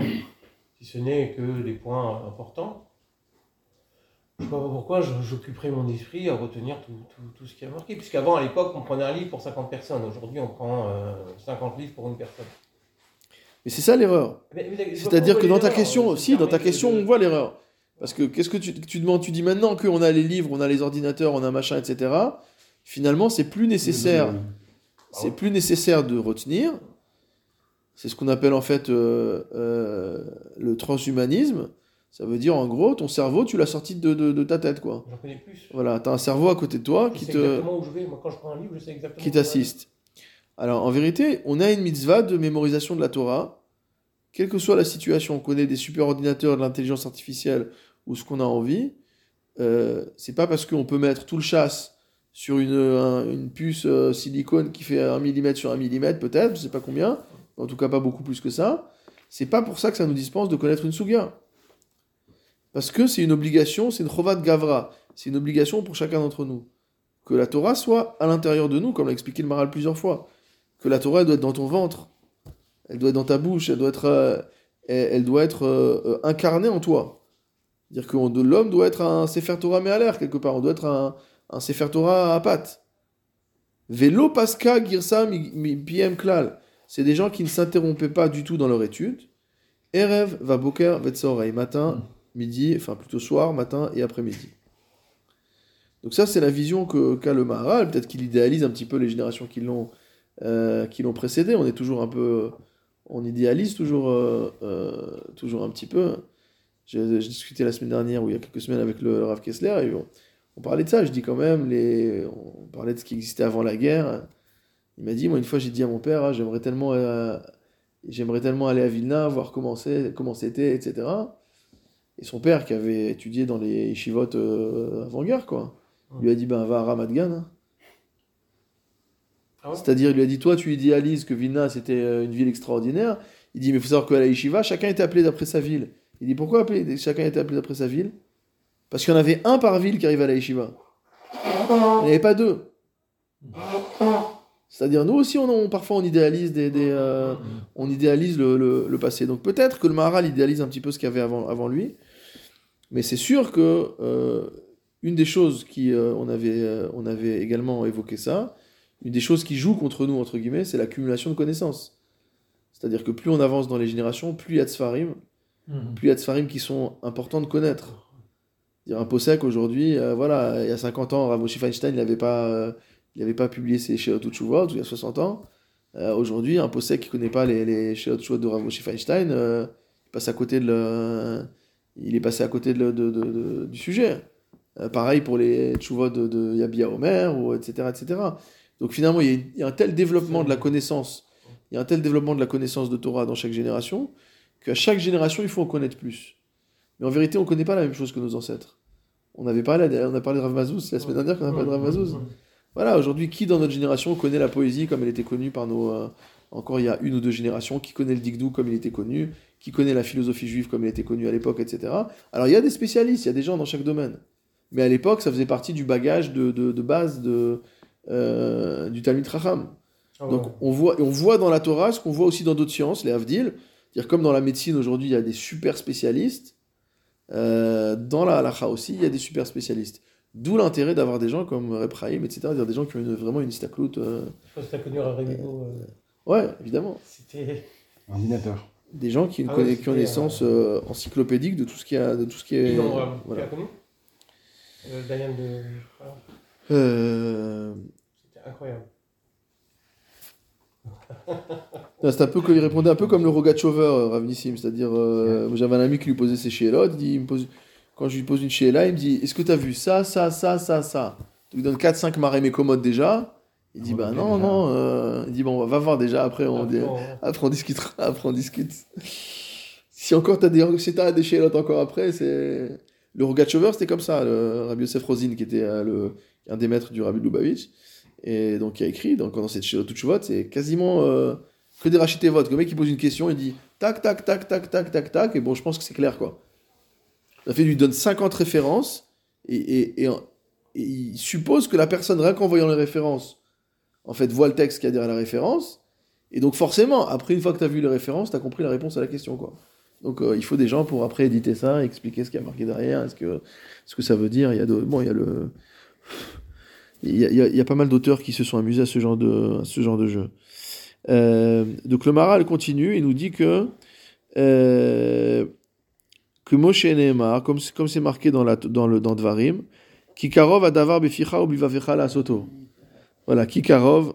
B: si ce n'est que des points importants. Je ne sais pas pourquoi j'occuperais mon esprit à retenir tout, tout- tout ce qui a marqué. Puisqu'avant, à l'époque, on prenait un livre pour 50 personnes. Aujourd'hui, on prend euh, 50 livres pour une personne.
A: Mais c'est ça l'erreur.
B: Je vois
A: C'est-à-dire que dans ta question,
B: Je
A: si, dans ta question, on voit l'erreur. Parce que qu'est-ce que tu, tu demandes Tu dis maintenant qu'on a les livres, on a les ordinateurs, on a machin, etc. Finalement, c'est plus nécessaire. C'est plus nécessaire de retenir. C'est ce qu'on appelle en fait euh, euh, le transhumanisme. Ça veut dire en gros, ton cerveau, tu l'as sorti de, de- de ta tête, quoi.
B: J'en connais plus.
A: Voilà, t'as un cerveau à côté de toi
B: Je
A: qui
B: sais
A: te,
B: exactement où je vais. Moi, quand je prends un livre, je sais exactement
A: qui t'assiste. Alors en vérité, on a une mitzvah de mémorisation de la Torah, quelle que soit la situation, qu'on ait des super ordinateurs, de l'intelligence artificielle ou ce qu'on a envie. Euh, c'est pas parce qu'on peut mettre tout le chasse sur une, un- une puce euh, silicone qui fait 1 mm sur 1 mm, peut-être, je sais pas combien, en tout cas pas beaucoup plus que ça. C'est pas pour ça que ça nous dispense de connaître une souga. Parce que c'est une obligation, c'est une chovat gavra, c'est une obligation pour chacun d'entre nous que la Torah soit à l'intérieur de nous, comme l'a expliqué le Maral plusieurs fois. Que la Torah elle doit être dans ton ventre, elle doit être dans ta bouche, elle doit être, euh, elle, doit être euh, euh, incarnée en toi. C'est-à-dire que l'homme doit être un Sefer Torah mais à l'air quelque part, on doit être un, un Sefer Torah à pattes. Velo Pasca Girsa mi- Piem Klal. C'est des gens qui ne s'interrompaient pas du tout dans leur étude. Erev va Boker Vetsorei, matin, midi, enfin plutôt soir, matin et après-midi. Donc ça, c'est la vision que qu'a le Maharal. Peut-être qu'il idéalise un petit peu les générations qui l'ont euh, précédé. On est toujours un peu, on idéalise toujours euh, euh, toujours un petit peu. J'ai discuté la semaine dernière ou il y a quelques semaines avec le Rav Kessler et on, on parlait de ça. Je dis quand même les, on parlait de ce qui existait avant la guerre. Il m'a dit, moi une fois j'ai dit à mon père, ah, j'aimerais tellement euh, j'aimerais tellement aller à Vilna, voir comment c'était, etc. Et son père, qui avait étudié dans les yeshivot euh, avant-guerre, quoi, lui a dit ben, va à Ramat Gan. hein.
B: Ah ouais?
A: C'est-à-dire, il lui a dit toi, tu idéalises que Vilna c'était euh, une ville extraordinaire. Il dit mais il faut savoir qu'à la yeshiva, chacun était appelé d'après sa ville. Il dit pourquoi appeler- chacun était appelé d'après sa ville? Parce qu'il y en avait un par ville qui arrivait à la yeshiva. Il n'y en avait pas deux. C'est-à-dire, nous aussi, on, on- parfois, on idéalise, des, des, euh, on idéalise le, le- le passé. Donc peut-être que le Maharal idéalise un petit peu ce qu'il y avait avant, avant lui. Mais c'est sûr que euh, une des choses qui, euh, on, avait, euh, on avait également évoqué ça, une des choses qui joue contre nous, entre guillemets, c'est l'accumulation de connaissances. C'est-à-dire que plus on avance dans les générations, plus il y a de Sfarim,
C: Mhm.
A: plus il y a de Sfarim qui sont importants de connaître. Dire un Posek aujourd'hui, voilà, il y a 50 ans, Rav Moshe Feinstein, il n'avait pas, il avait pas publié ses Sheot Tchuvot, il y a 60 ans. Euh, aujourd'hui, un Posek qui ne connaît pas les, les Sheot de Rav Feinstein, euh, il passe à côté de le, il est passé à côté de de- de- du sujet. Euh, pareil pour les Tchuvot de, Yabia Omer, ou etc., etc. Donc finalement, il y, a, un tel développement de la connaissance, il y a un tel développement de la connaissance de Torah dans chaque génération, qu'à chaque génération, il faut en connaître plus. Mais en vérité, on ne connaît pas la même chose que nos ancêtres. On avait parlé, on a parlé de Rav Mazouz, la semaine dernière qu'on a parlé de Rav. Voilà, aujourd'hui, qui dans notre génération connaît la poésie comme elle était connue par nos. euh, encore il y a une ou deux générations, qui connaît le Digdou comme il était connu, qui connaît la philosophie juive comme elle était connue à l'époque, etc. Alors il y a des spécialistes, il y a des gens dans chaque domaine. Mais à l'époque, ça faisait partie du bagage de, de, de base de, euh, du Talmud Chacham.
B: Ah.
A: Donc on voit, on voit dans la Torah ce qu'on voit aussi dans d'autres sciences, les Havdil. Dire comme dans la médecine aujourd'hui, il y a des super spécialistes. euh, dans la halakha aussi, il y a des super spécialistes. D'où l'intérêt d'avoir des gens comme Repraim, etc. Dire des gens qui ont une- vraiment une staklout. euh,
B: Je sais pas si t'as connu Rémigo. euh,
A: Ouais, évidemment.
B: C'était.
D: Ordinateur.
A: Des gens qui ont une
B: Ah ouais,
A: conna-
B: c'était,
A: connaissance euh, encyclopédique de tout ce qui a, de tout ce qui est.
B: Euh,
A: voilà.
B: Tu connu? Euh, Diane de. ah,
A: Euh,
B: C'était incroyable.
A: C'est un peu comme il répondait un peu comme le Rogachover, euh, Rav Nissim, c'est-à-dire euh, j'avais un ami qui lui posait ses chélotes, il dit, il me pose, quand je lui pose une chéla, il me dit est-ce que tu as vu ça, ça, ça, ça, ça? Il me donne 4-5 marées mes commodes déjà. Il dit
D: On
A: bah non, non. euh, il dit bon, va voir déjà, après on,
B: Ah,
A: dé-
B: bon,
A: après on discutera, après on discute. si encore t'as des, si des chélotes encore après, c'est. Le Rogachover c'était comme ça, le Rabbi Yosef Rosin qui était euh, le, un des maîtres du Rabbi Lubavitch. Et donc il a écrit, donc, dans cette chélote vote, c'est quasiment. euh, que des rachetés votes. Le mec il pose une question, il dit tac, tac, tac, tac, tac, tac, tac, et bon, je pense que c'est clair quoi. La fait, il lui donne 50 références, et, et, et, et il suppose que la personne, rien qu'en voyant les références, en fait, voit le texte qu'il y a derrière la référence, et donc forcément, après, une fois que tu as vu les références, tu as compris la réponse à la question quoi. Donc euh, il faut des gens pour après éditer ça, expliquer ce qu'il y a marqué derrière, est-ce que, ce que ça veut dire. Il y a bon, il y a le, il y a, il y a- pas mal d'auteurs qui se sont amusés à ce genre de, ce genre de jeu. Euh, donc le Maral continue, il nous dit que euh, que Moshe Nehemar, comme c'est- comme c'est marqué dans la dans le dans Dvarim, Kikarov adavar beficha ou bivavecha la soto. Voilà, Kikarov,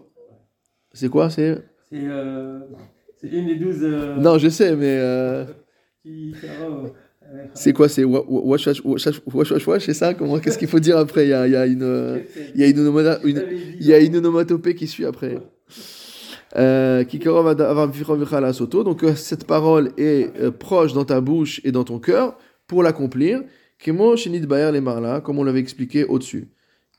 A: c'est quoi C'est?
D: C'est euh, une des douze. euh,
A: non, je sais, mais euh,
D: Caro, euh,
A: c'est quoi C'est wa- wa- wash wash wash c'est ça? Comment Qu'est-ce qu'il faut dire après? Il y a, il y a une il y a une, onomata- une- il y a une onomatopée qui suit après. Donc euh, cette parole est euh, proche dans ta bouche et dans ton cœur pour l'accomplir. Kemo baer les marla, comme on l'avait expliqué au-dessus.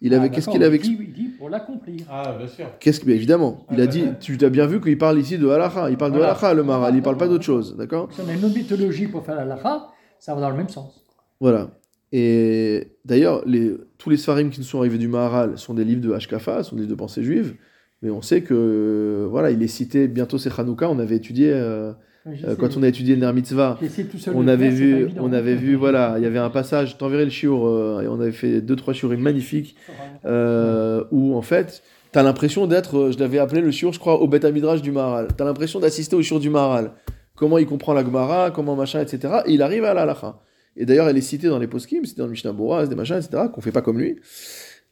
A: Il avait
C: Ah,
A: qu'est-ce qu'il avait
C: il dit, il dit pour l'accomplir.
B: Ah, bien sûr.
A: Qu'est-ce que, évidemment, il a
B: Ah,
A: dit, tu as bien vu qu'il parle ici de halacha, il parle de
C: Voilà.
A: halacha le maral, il parle pas d'autre chose, d'accord
C: Si on a une autre mythologie pour faire la lacha, ça va dans le même sens.
A: Voilà. Et d'ailleurs, les, tous les Sfarim qui nous sont arrivés du Maharal sont des livres de Hashkafa, sont des livres de pensée juive, mais on sait que, voilà, il est cité, bientôt c'est Hanouka, on avait étudié, euh, euh, quand on a étudié le Ner Mitzvah,
C: J'essaie tout seul
A: on avait
C: faire,
A: vu, on avait vu, voilà, il y avait un passage, t'enverrai le shiur, euh, et on avait fait deux, trois shiurim magnifiques, où en fait, tu as l'impression d'être, je l'avais appelé le shiur, je crois, au Beth Midrash du Maharal. Tu as l'impression d'assister au shiur du Maharal. Comment il comprend la Gemara, comment machin, etc. Et il arrive à la halacha. Et d'ailleurs, elle est citée dans les poskim, c'est dans le Mishnah Bora, des machins, etc., qu'on fait pas comme lui.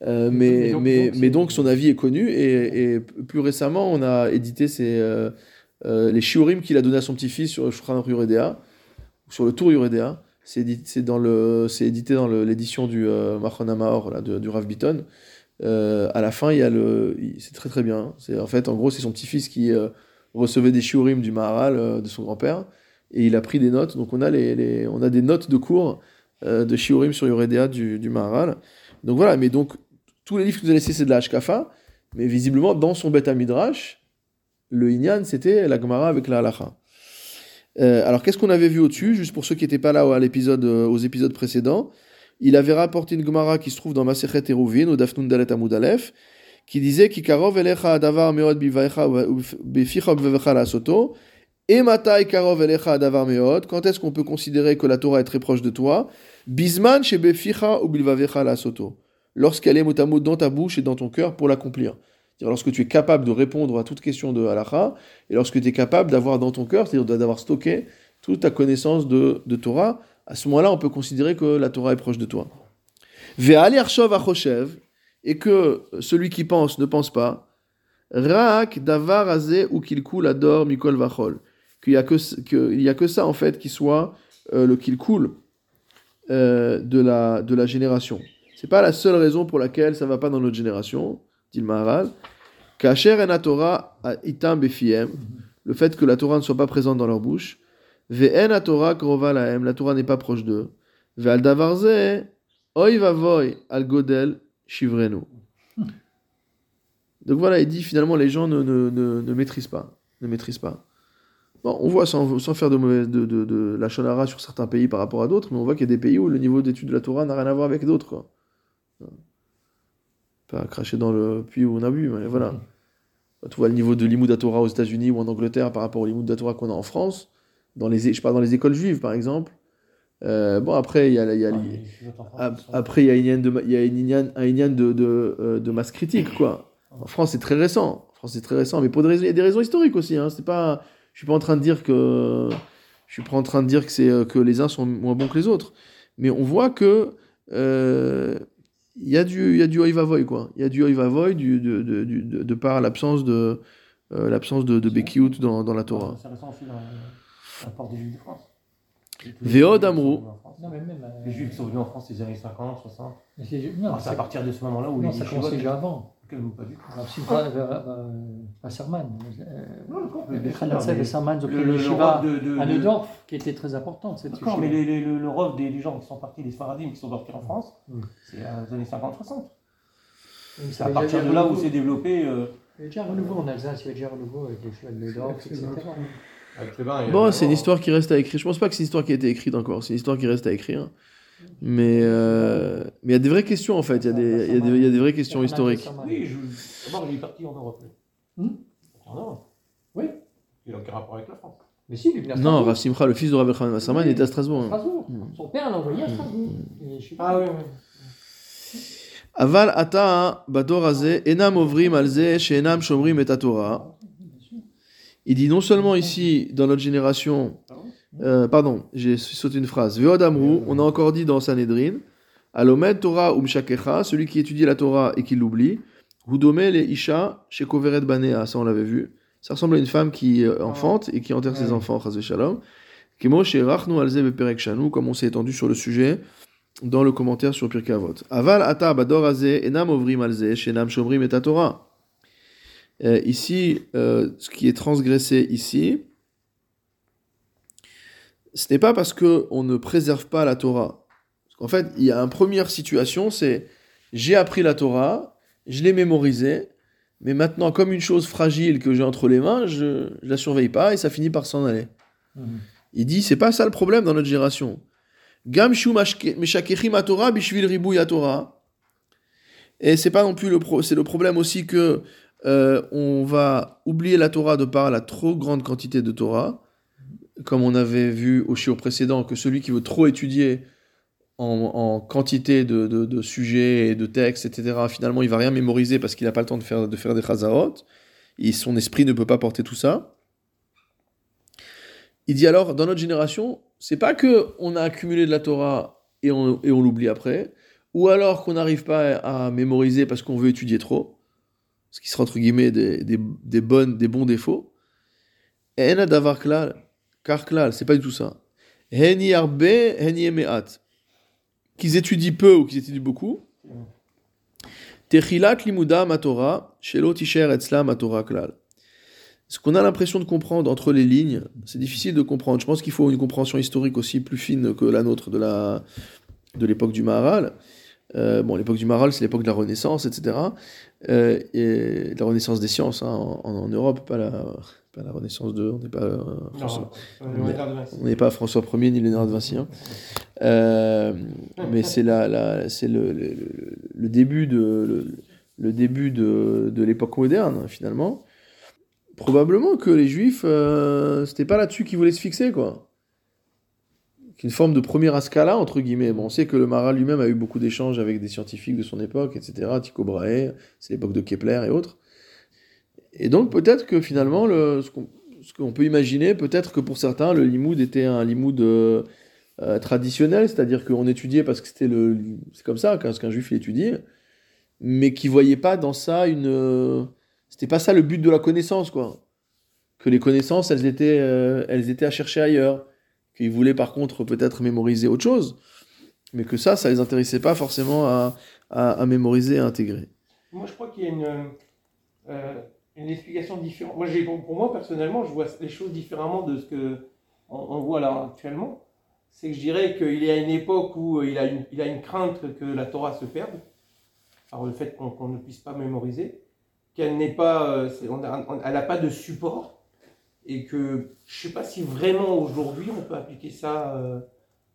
A: Euh, mais,
C: donc-
A: mais,
C: donc,
A: mais donc son avis est connu et, et plus récemment on a édité ses, euh, euh, les shiurim qu'il a donné à son petit-fils sur Yuredea, sur le Tour Yuredea. C'est édité, c'est dans le, c'est édité dans le- l'édition du Amaor, là, de- du Rav. Euh, à la fin, il y a le, c'est très très bien. C'est en fait, en gros, c'est son petit-fils qui recevait des shiurim du Maharal de son grand-père et il a pris des notes. Donc on a les, les- on a des notes de cours de shiurim sur Yuredea du, du Maharal. Donc voilà, mais donc tous les livres que vous avez laissés, c'est de la Hashkafa, mais visiblement dans son Beth Midrash, le Inyan, c'était la Gemara avec la Halacha. Euh, alors qu'est-ce qu'on avait vu au-dessus, juste pour ceux qui n'étaient pas là à euh, aux épisodes précédents Il avait rapporté une Gemara qui se trouve dans Masechet Eruvin, au Dafnun Dalet Amud qui disait Kikarov elecha adavar meod la soto. Et matai karov elecha adavar meod. Quand est-ce qu'on peut considérer que la Torah est très proche de toi? Bisman chez beficha ou bilvavecha la soto. Lorsqu'elle est mot à mot dans ta bouche et dans ton cœur pour l'accomplir. C'est-à-dire lorsque tu es capable de répondre à toute question de halacha et lorsque tu es capable d'avoir dans ton cœur, c'est-à-dire d'avoir stocké toute ta connaissance de, Torah, à ce moment-là, on peut considérer que la Torah est proche de toi. Ve'al yarshov achoshev, et que celui qui pense ne pense pas, Raak davar azeh ou qu'il coule adore mikol vachol. Qu'il n'y a, que, a que ça, en fait, qui soit euh, le coule euh, de, la, de la génération. C'est pas la seule raison pour laquelle ça va pas dans notre génération, dit le Maharal. Kacher en Torah itam befiem, le fait que la Torah ne soit pas présente dans leur bouche. Ve'en Torah krova lahem, la Torah n'est pas proche d'eux. Ve'al davarze, oy vavoy al godel shivrenu. Donc voilà, il dit finalement les gens ne, ne, ne, ne maîtrisent pas, ne maîtrisent pas. Bon, on voit sans, sans faire de, de, de, de la shonara sur certains pays par rapport à d'autres, mais on voit qu'il y a des pays où le niveau d'étude de la Torah n'a rien à voir avec d'autres. Pas cracher dans le puits où on a bu, mais voilà. Tu vois le niveau de l'imoud Torah aux États-Unis ou en Angleterre par rapport au l'imoud Torah qu'on a en France, dans les, je parle dans les écoles juives par exemple. Euh, bon, après, il y a, il y a- Ap- Après, il y a, une de, il y a une inyan- un de, de, euh, de masse critique, quoi. En France, c'est très récent. En France, c'est très récent, mais pour des raisons, il y a des raisons historiques aussi. Hein. C'est pas, je suis pas en train de dire que, je suis pas en train de dire que c'est euh, que les uns sont moins bons que les autres, mais on voit que euh, il y a du, il y a du oi va quoi. Il y a du oi va du, de, de, de, de par l'absence de, euh, l'absence de, de Bekiout dans, dans la Torah.
D: Ça ressent aussi dans la porte des Juifs de France.
A: Véod Amrou.
C: Non, mais même. euh,
D: Les Juifs sont venus en France les années 50, 60.
C: mais c'est- non,
D: c'est à partir de ce moment-là où
C: non,
D: les
C: ça commençait déjà avant.
D: Pas du tout.
C: Alors, si pas, euh, euh, Wasserman, euh,
D: Non, d'accord, mais
C: le donc
D: le-
C: le
D: le- le
C: yeshiva
D: rôle de- de-
C: à
D: de-
C: Neudorf, qui était très importante, cette
D: D'accord, mais les- les- le, le rôle des, des gens qui sont partis, les Sfaradim qui sont partis en France,
C: Mm.
D: c'est à les années 50-60.
C: Mais
D: C'est à partir de là où s'est développé. euh,
C: Il y avait déjà un renouveau en Alsace, il y avait déjà un renouveau avec les yeshivas de Neudorf, etc.
B: A-
A: Bon, c'est une histoire qui reste à écrire. Je pense pas que c'est une histoire qui a été écrite encore. C'est une histoire qui reste à écrire. Mais euh, mais il y a des vraies questions en fait. Il y a des, il y a des, il y a des vraies questions historiques.
D: Oui, je... d'abord il est parti en Europe.
C: Hmm
D: En Europe.
C: Oui.
B: Il a aucun rapport avec la France.
C: Mais si, il est venu à
A: Non,
C: Strasbourg.
A: Rav Simcha, le fils de Rav Elchanan Wasserman, il était à Strasbourg. hein.
C: Strasbourg.
A: Mm.
C: Son père l'a envoyé à Strasbourg. Je sais pas.
B: Ah oui, oui.
A: Aval ata bador hazeh enam ovrim al zeh she'enam shomrim et Torah. Il dit non seulement ici, dans notre génération, euh, pardon, j'ai sauté une phrase. Veod amrou, on a encore dit dans Sanhedrin, alomed Torah um shakecha, celui qui étudie la Torah et qui l'oublie, hudome le isha shekoveret banea, ça on l'avait vu. Ça ressemble à une femme qui euh, enfante et qui enterre ses enfants, chas shalom. Kemo she'rachnu al zeh beperek shanu, comme on s'est étendu sur le sujet dans le commentaire sur Pirkei Avot. Aval ata bador enam ovrim al zeh she'enam shomrim et Torah. Euh, ici, euh, ce qui est transgressé ici, ce n'est pas parce que on ne préserve pas la Torah. En fait, il y a une première situation, c'est j'ai appris la Torah, je l'ai mémorisée, mais maintenant, comme une chose fragile que j'ai entre les mains, je ne la surveille pas et ça finit par s'en aller.
C: Mhm.
A: Il dit, c'est pas ça le problème dans notre génération. Bishvil. Et c'est pas non plus le pro- c'est le problème aussi que euh, on va oublier la Torah de par la trop grande quantité de Torah, comme on avait vu au shiur précédent, que celui qui veut trop étudier en, quantité de, de- sujets et de textes, etc., finalement, il va rien mémoriser parce qu'il n'a pas le temps de faire, de faire des chazarot, et son esprit ne peut pas porter tout ça. Il dit alors, dans notre génération, c'est pas que on a accumulé de la Torah et on, et on l'oublie après, ou alors qu'on n'arrive pas à mémoriser parce qu'on veut étudier trop, ce qui sera entre guillemets des, des, des bonnes, des bons défauts. En davar klal, car klal, c'est pas du tout ça. Heni arbe, heni. Qu'ils étudient peu ou qu'ils étudient beaucoup. Techilat limuda matora, shelo tisher etzla matora klal. Ce qu'on a l'impression de comprendre entre les lignes, c'est difficile de comprendre. Je pense qu'il faut une compréhension historique aussi plus fine que la nôtre de la de l'époque du Maharal. Euh, bon, l'époque du Maharal, c'est l'époque de la Renaissance, etc. Euh, et la Renaissance des sciences hein, en, en Europe, pas la, pas la Renaissance de. On n'est pas, euh, François, on n'est pas François Ier ni Léonard de Vinci. hein. Euh, mais c'est la, la- c'est le, le- le- le début de le, le début de, de l'époque moderne finalement. Probablement que les Juifs, c'était pas là-dessus qu'ils voulaient se fixer quoi. Qu'une forme de première ascala entre guillemets. Bon, on sait que le Marat lui-même a eu beaucoup d'échanges avec des scientifiques de son époque, etc. Tycho Brahe, c'est l'époque de Kepler et autres. Et donc peut-être que finalement, le, ce qu'on peut imaginer, peut-être que pour certains, le limoud était un limoud euh, euh, traditionnel, c'est-à-dire qu'on étudiait parce que c'était le, c'est comme ça qu'un juif il étudie, mais qui voyait pas dans ça une, euh, c'était pas ça le but de la connaissance quoi. Que les connaissances, elles étaient, euh, elles étaient à chercher ailleurs. Qu'ils voulaient par contre peut-être mémoriser autre chose, mais que ça, ça les intéressait pas forcément à, à, à mémoriser, à intégrer.
B: Moi, je crois qu'il y a une, euh, une explication différente. Moi, pour moi, personnellement, je vois les choses différemment de ce que on, voit là actuellement. C'est que je dirais qu'il y a une époque où il a une, il a une crainte que la Torah se perde, par le fait qu'on ne puisse pas mémoriser, qu'elle n'est pas, euh, on a- n'a pas de support, et que je ne sais pas si vraiment aujourd'hui on peut appliquer ça euh,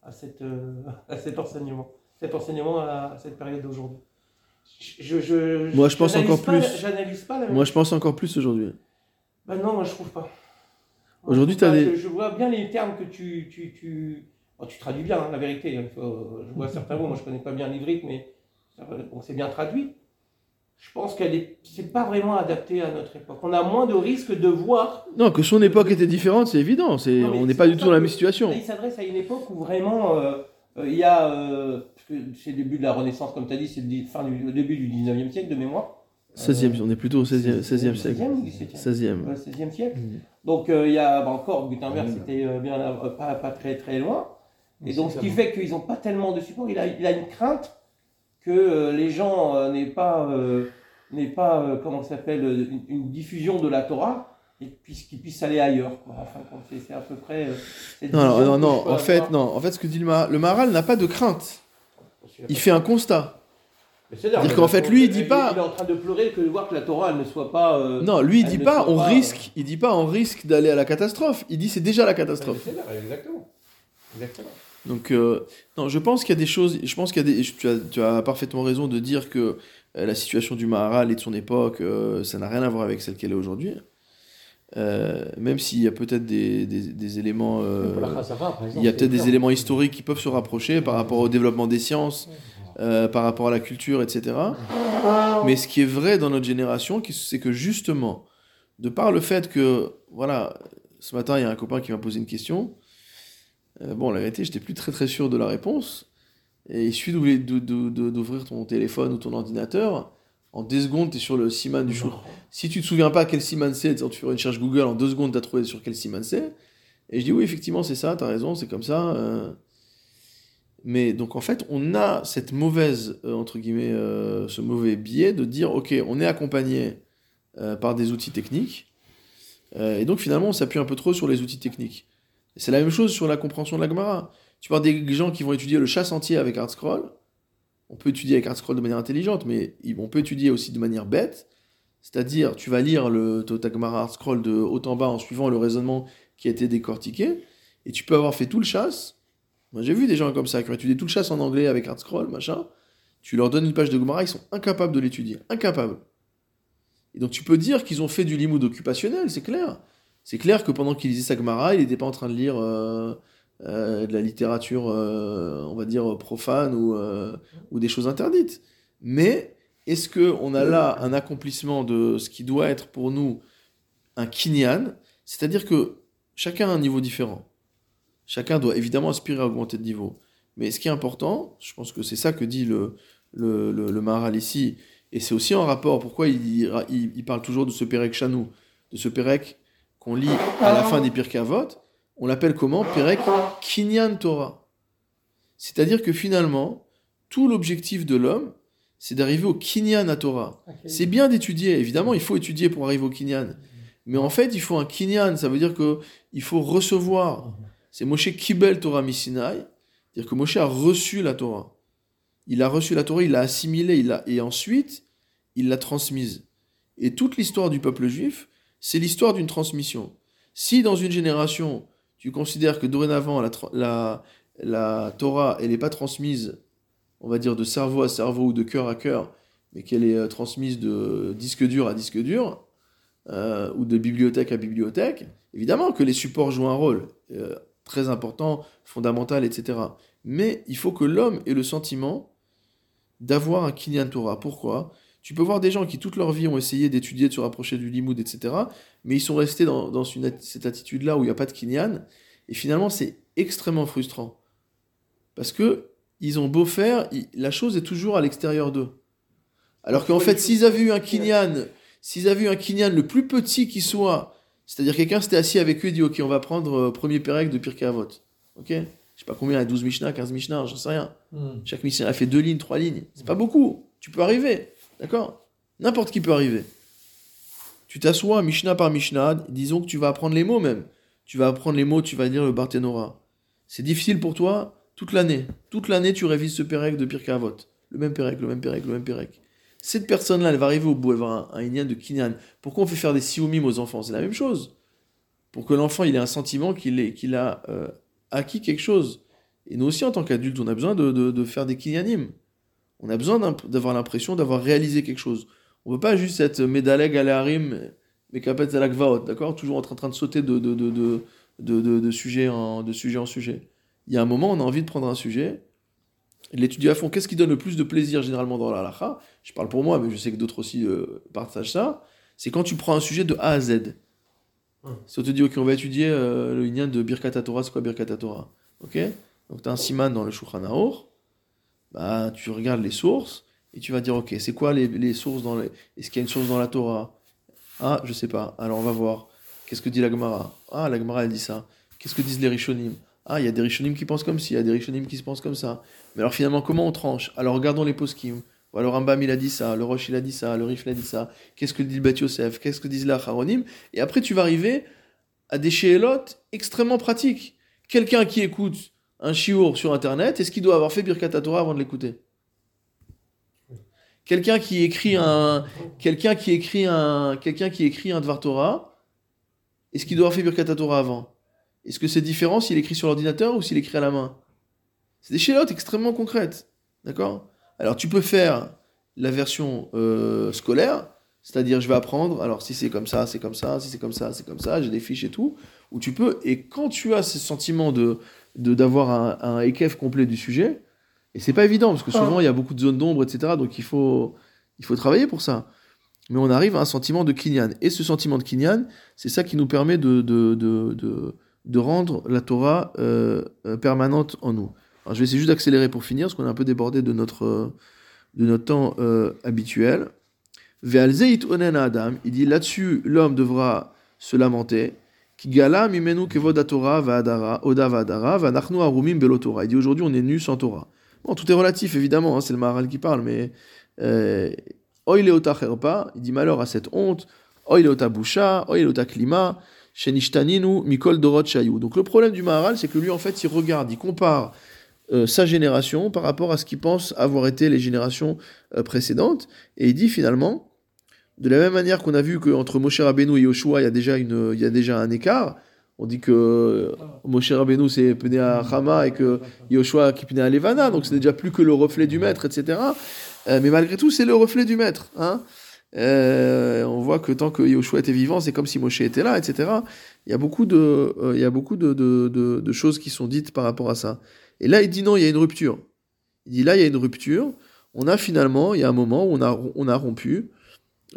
B: à, cette, euh, à cet enseignement, cet enseignement à, à cette période d'aujourd'hui. Je, je,
A: Moi, je pense encore
B: pas-
A: plus.
B: J'analyse pas
A: Moi, je pense encore plus aujourd'hui.
B: bah non, moi je trouve pas.
A: Aujourd'hui, t'as
B: pas.
A: des-
B: Je, je vois bien les termes que tu. tu, tu... bon, tu traduis bien, hein, la vérité. faut- Je vois certains mots, moi je connais pas bien l'ivrique, mais on s'est bien traduit. Je pense qu'elle est. C'est pas vraiment adapté à notre époque. On a moins de risques de voir.
A: Non, que son époque était différente, c'est évident. C'est,
B: Non, mais
A: on n'est pas du tout dans la même situation.
B: Il s'adresse à une époque où vraiment euh, euh, il y a. euh, c'est le début de la Renaissance, comme tu as dit, c'est le di- fin du, le début du 19e siècle de mémoire.
A: 16e, on est plutôt au 16e, 16e siècle.
B: 16e ou 17e
A: 16e.
B: Ouais, 16e siècle.
A: Mm.
B: Donc euh, il y a bah, encore Gutenberg, c'était euh, bien euh, pas, pas très très loin. Et donc ce qui fait qu'ils n'ont pas tellement de support, il a, il a une crainte que euh, les gens euh, n'aient pas, euh, n'aient pas euh, comment s'appelle, euh, une, une diffusion de la Torah et puissent, qu'ils puissent aller ailleurs. quoi. Enfin, c'est, c'est à peu près. euh,
A: Non, non, non, en fait, non. En fait, ce que dit le, Mar- le Maharal n'a pas de crainte. Il fait un constat.
B: C'est-à-dire,
A: dire qu'en fait, lui, il dit pas-
B: Il est en train de pleurer que de voir que la Torah elle ne soit pas. euh,
A: Non, lui, il dit
B: ne
A: pas on
B: pas,
A: risque. Il dit pas on risque d'aller à la catastrophe. Il dit c'est déjà la catastrophe.
B: exactement. Exactement.
A: Donc, euh, non, je pense qu'il y a des choses. Je pense qu'il y a des. Tu as, tu as parfaitement raison de dire que euh, la situation du Maharal et de son époque, euh, ça n'a rien à voir avec celle qu'elle est aujourd'hui. euh, même s'il y a peut-être des, des- des éléments, euh,
C: exemple,
A: il y a peut-être des éléments historiques qui peuvent se rapprocher par rapport au développement des sciences, euh, par rapport à la culture, etc. Mais ce qui est vrai dans notre génération, c'est que justement, de par le fait que, voilà, ce matin, il y a un copain qui m'a posé une question. Euh, bon, la vérité, j'étais plus très très sûr de la réponse. Et il suffit d'ouvrir- d'ou- d'ou- d'ou- d'ouvrir ton téléphone ou ton ordinateur. En deux secondes, tu es sur le Siman du jour. Si tu te souviens pas quel Siman c'est, tu fais une recherche Google, en deux secondes, tu as trouvé sur quel Siman c'est. Et je dis oui, effectivement, c'est ça, tu as raison, c'est comme ça. euh. Mais donc en fait, on a cette mauvaise, euh, entre guillemets, euh, ce mauvais biais de dire, ok, on est accompagné euh, par des outils techniques, et donc finalement, on s'appuie un peu trop sur les outils techniques. C'est la même chose sur la compréhension de la Gemara. Tu parles des gens qui vont étudier le chasse entier avec ArtScroll, on peut étudier avec ArtScroll de manière intelligente, mais on peut étudier aussi de manière bête, c'est-à-dire tu vas lire le ta Gemara ArtScroll de haut en bas en suivant le raisonnement qui a été décortiqué, et tu peux avoir fait tout le chasse, moi, j'ai vu des gens comme ça qui ont étudié tout le chasse en anglais avec ArtScroll, machin. Tu leur donnes une page de Gemara, ils sont incapables de l'étudier. Incapables. Et donc, tu peux dire qu'ils ont fait du limoud occupationnel, c'est clair. C'est clair que pendant qu'il lisait sa Gemara, il n'était pas en train de lire euh, euh, de la littérature, euh, on va dire, profane ou, ou des choses interdites. Mais est-ce qu'on a là un accomplissement de ce qui doit être pour nous un kinyan? C'est-à-dire que chacun a un niveau différent. Chacun doit évidemment aspirer à augmenter de niveau. Mais ce qui est important, je pense que c'est ça que dit le, le, le, le Maharal ici, et c'est aussi en rapport, pourquoi il, il, il parle toujours de ce Pérec Chanou, de ce Pérec qu'on lit à la fin des Pirkei Avot, on l'appelle comment? Pérec Kinyan Torah. C'est-à-dire que finalement, tout l'objectif de l'homme, c'est d'arriver au Kinyan à Torah. C'est bien d'étudier, évidemment, il faut étudier pour arriver au Kinyan. Mais en fait, il faut un Kinyan, ça veut dire que il faut recevoir. C'est Moshe Kibel Torah Misinai, c'est-à-dire que Moshe a reçu la Torah. Il a reçu la Torah, il l'a assimilée, il et ensuite, il l'a transmise. Et toute l'histoire du peuple juif, c'est l'histoire d'une transmission. Si dans une génération, tu considères que dorénavant, la, Torah, elle n'est pas transmise, on va dire, de cerveau à cerveau ou de cœur à cœur, mais qu'elle est euh, transmise de disque dur à disque dur, euh, ou de bibliothèque à bibliothèque, évidemment que les supports jouent un rôle euh, très important, fondamental, etc. Mais il faut que l'homme ait le sentiment d'avoir un Kinyan Torah. Pourquoi? Tu peux voir des gens qui toute leur vie ont essayé d'étudier, de se rapprocher du limoud, etc. Mais ils sont restés dans, dans une atti- cette attitude-là où il n'y a pas de Kinyan. Et finalement, c'est extrêmement frustrant. Parce que ils ont beau faire, la chose est toujours à l'extérieur d'eux. Alors qu'en fait, s'ils avaient eu un Kinyan, s'ils avaient eu un Kinyan le plus petit qui soit, c'est-à-dire quelqu'un s'était assis avec eux et dit Ok, on va prendre euh, premier Pérec de Pirkei Avot. Ok? Je sais pas combien, a 12 Mishnah, 15 Mishnah, j'en sais rien.
C: Hmm.
A: Chaque Mishnah a fait deux lignes, trois lignes. C'est pas beaucoup. Tu peux arriver. D'accord? N'importe qui peut arriver. Tu t'assois Mishnah par Mishnah, disons que tu vas apprendre les mots même. Tu vas apprendre les mots, tu vas lire le Barthénora. C'est difficile pour toi toute l'année. Toute l'année, tu révises ce Pérec de Pirkei Avot. Le même Pérec, le même Pérec, le même Pérec. Cette personne-là, elle va arriver au bout, elle va avoir un, un Inyan de Kinyan. Pourquoi on fait faire des siomim aux enfants? C'est la même chose. Pour que l'enfant ait un sentiment qu'il a euh, acquis quelque chose. Et nous aussi, en tant qu'adultes, on a besoin de- de faire des kinyanim. On a besoin d'avoir l'impression d'avoir réalisé quelque chose. On ne veut pas juste être médaleg à mais capet à la d'accord? Toujours en train, en train de sauter de, de, de, de, de, de- de sujet en, sujet en sujet. Il y a un moment, on a envie de prendre un sujet, l'étudier à fond. Qu'est-ce qui donne le plus de plaisir généralement dans la halakha? Je parle pour moi, mais je sais que d'autres aussi euh, partagent ça. C'est quand tu prends un sujet de A à Z.
B: Hum.
A: Si on te dit, ok, on va étudier euh, le Inyan de Birkat Torah, c'est quoi Birkat Torah Ok? Donc tu as un siman dans le Shulchan bah, tu regardes les sources, et tu vas dire, ok, c'est quoi les, les sources dans les... Est-ce qu'il y a une source dans la Torah? Ah, je sais pas. Alors on va voir. Qu'est-ce que dit la Gemara? Ah, la Gemara, elle dit ça. Qu'est-ce que disent les Rishonim? Ah, il y a des Rishonim qui pensent comme ci, il y a des Rishonim qui se pensent comme ça. Mais alors finalement, comment on tranche? Alors regardons les poskim. Ou alors Rambam, il a dit ça, le Roche, il a dit ça, le Rif, il a dit ça. Qu'est-ce que dit le Bet Yosef? Qu'est-ce que disent les Acharonim? Et après, tu vas arriver à des shélotes extrêmement pratiques. Quelqu'un qui écoute un chiour sur Internet, est-ce qu'il doit avoir fait Birkat Torah avant de l'écouter? Quelqu'un qui écrit un, quelqu'un qui écrit un, quelqu'un qui écrit un Dvar Torah, est-ce qu'il doit avoir fait Birkat Torah avant? Est-ce que c'est différent s'il écrit sur l'ordinateur ou s'il écrit à la main? C'est des shélotes extrêmement concrètes, d'accord? Alors tu peux faire la version euh, scolaire, C'est-à-dire, je vais apprendre, alors si c'est comme ça, c'est comme ça, si c'est comme ça, c'est comme ça, j'ai des fiches et tout, où tu peux, et quand tu as ce sentiment de de- d'avoir un, un EKF complet du sujet, et c'est pas évident, parce que souvent il y a beaucoup de zones d'ombre, etc., donc il faut, il faut travailler pour ça. Mais on arrive à un sentiment de Kinyan. Et ce sentiment de Kinyan, c'est ça qui nous permet de, de, de, de, de rendre la Torah euh, euh, permanente en nous. Alors, je vais essayer juste d'accélérer pour finir, parce qu'on est un peu débordé de notre, de notre temps euh, habituel. Ve'alzeit onen Adam, il dit là-dessus, l'homme devra se lamenter. Il dit aujourd'hui, on est nu sans Torah. Bon, tout est relatif, évidemment, hein, c'est le Maharal qui parle, mais. Euh, il dit malheur à cette honte. Leota boucha, klima, shenishtaninu mikol dorot. Donc le problème du Maharal, c'est que lui, en fait, il regarde, il compare euh, sa génération par rapport à ce qu'il pense avoir été les générations euh, précédentes, et il dit finalement, de la même manière qu'on a vu qu'entre Moshe Rabbeinu et Yoshua, il y a déjà, il y a déjà un écart. On dit que Moshe Rabbeinu c'est né à Hama et que Yoshua qui est né à Levana, donc c'est déjà plus que le reflet du maître, etc. Euh, mais malgré tout, c'est le reflet du maître. Hein Euh, on voit que tant que Yoshua était vivant, c'est comme si Moshe était là, etc. Il y a beaucoup de, euh, il y a beaucoup de choses qui sont dites par rapport à ça. Et là, il dit non, il y a une rupture. Il dit là, il y a une rupture. On a finalement, il y a un moment où on a, on a rompu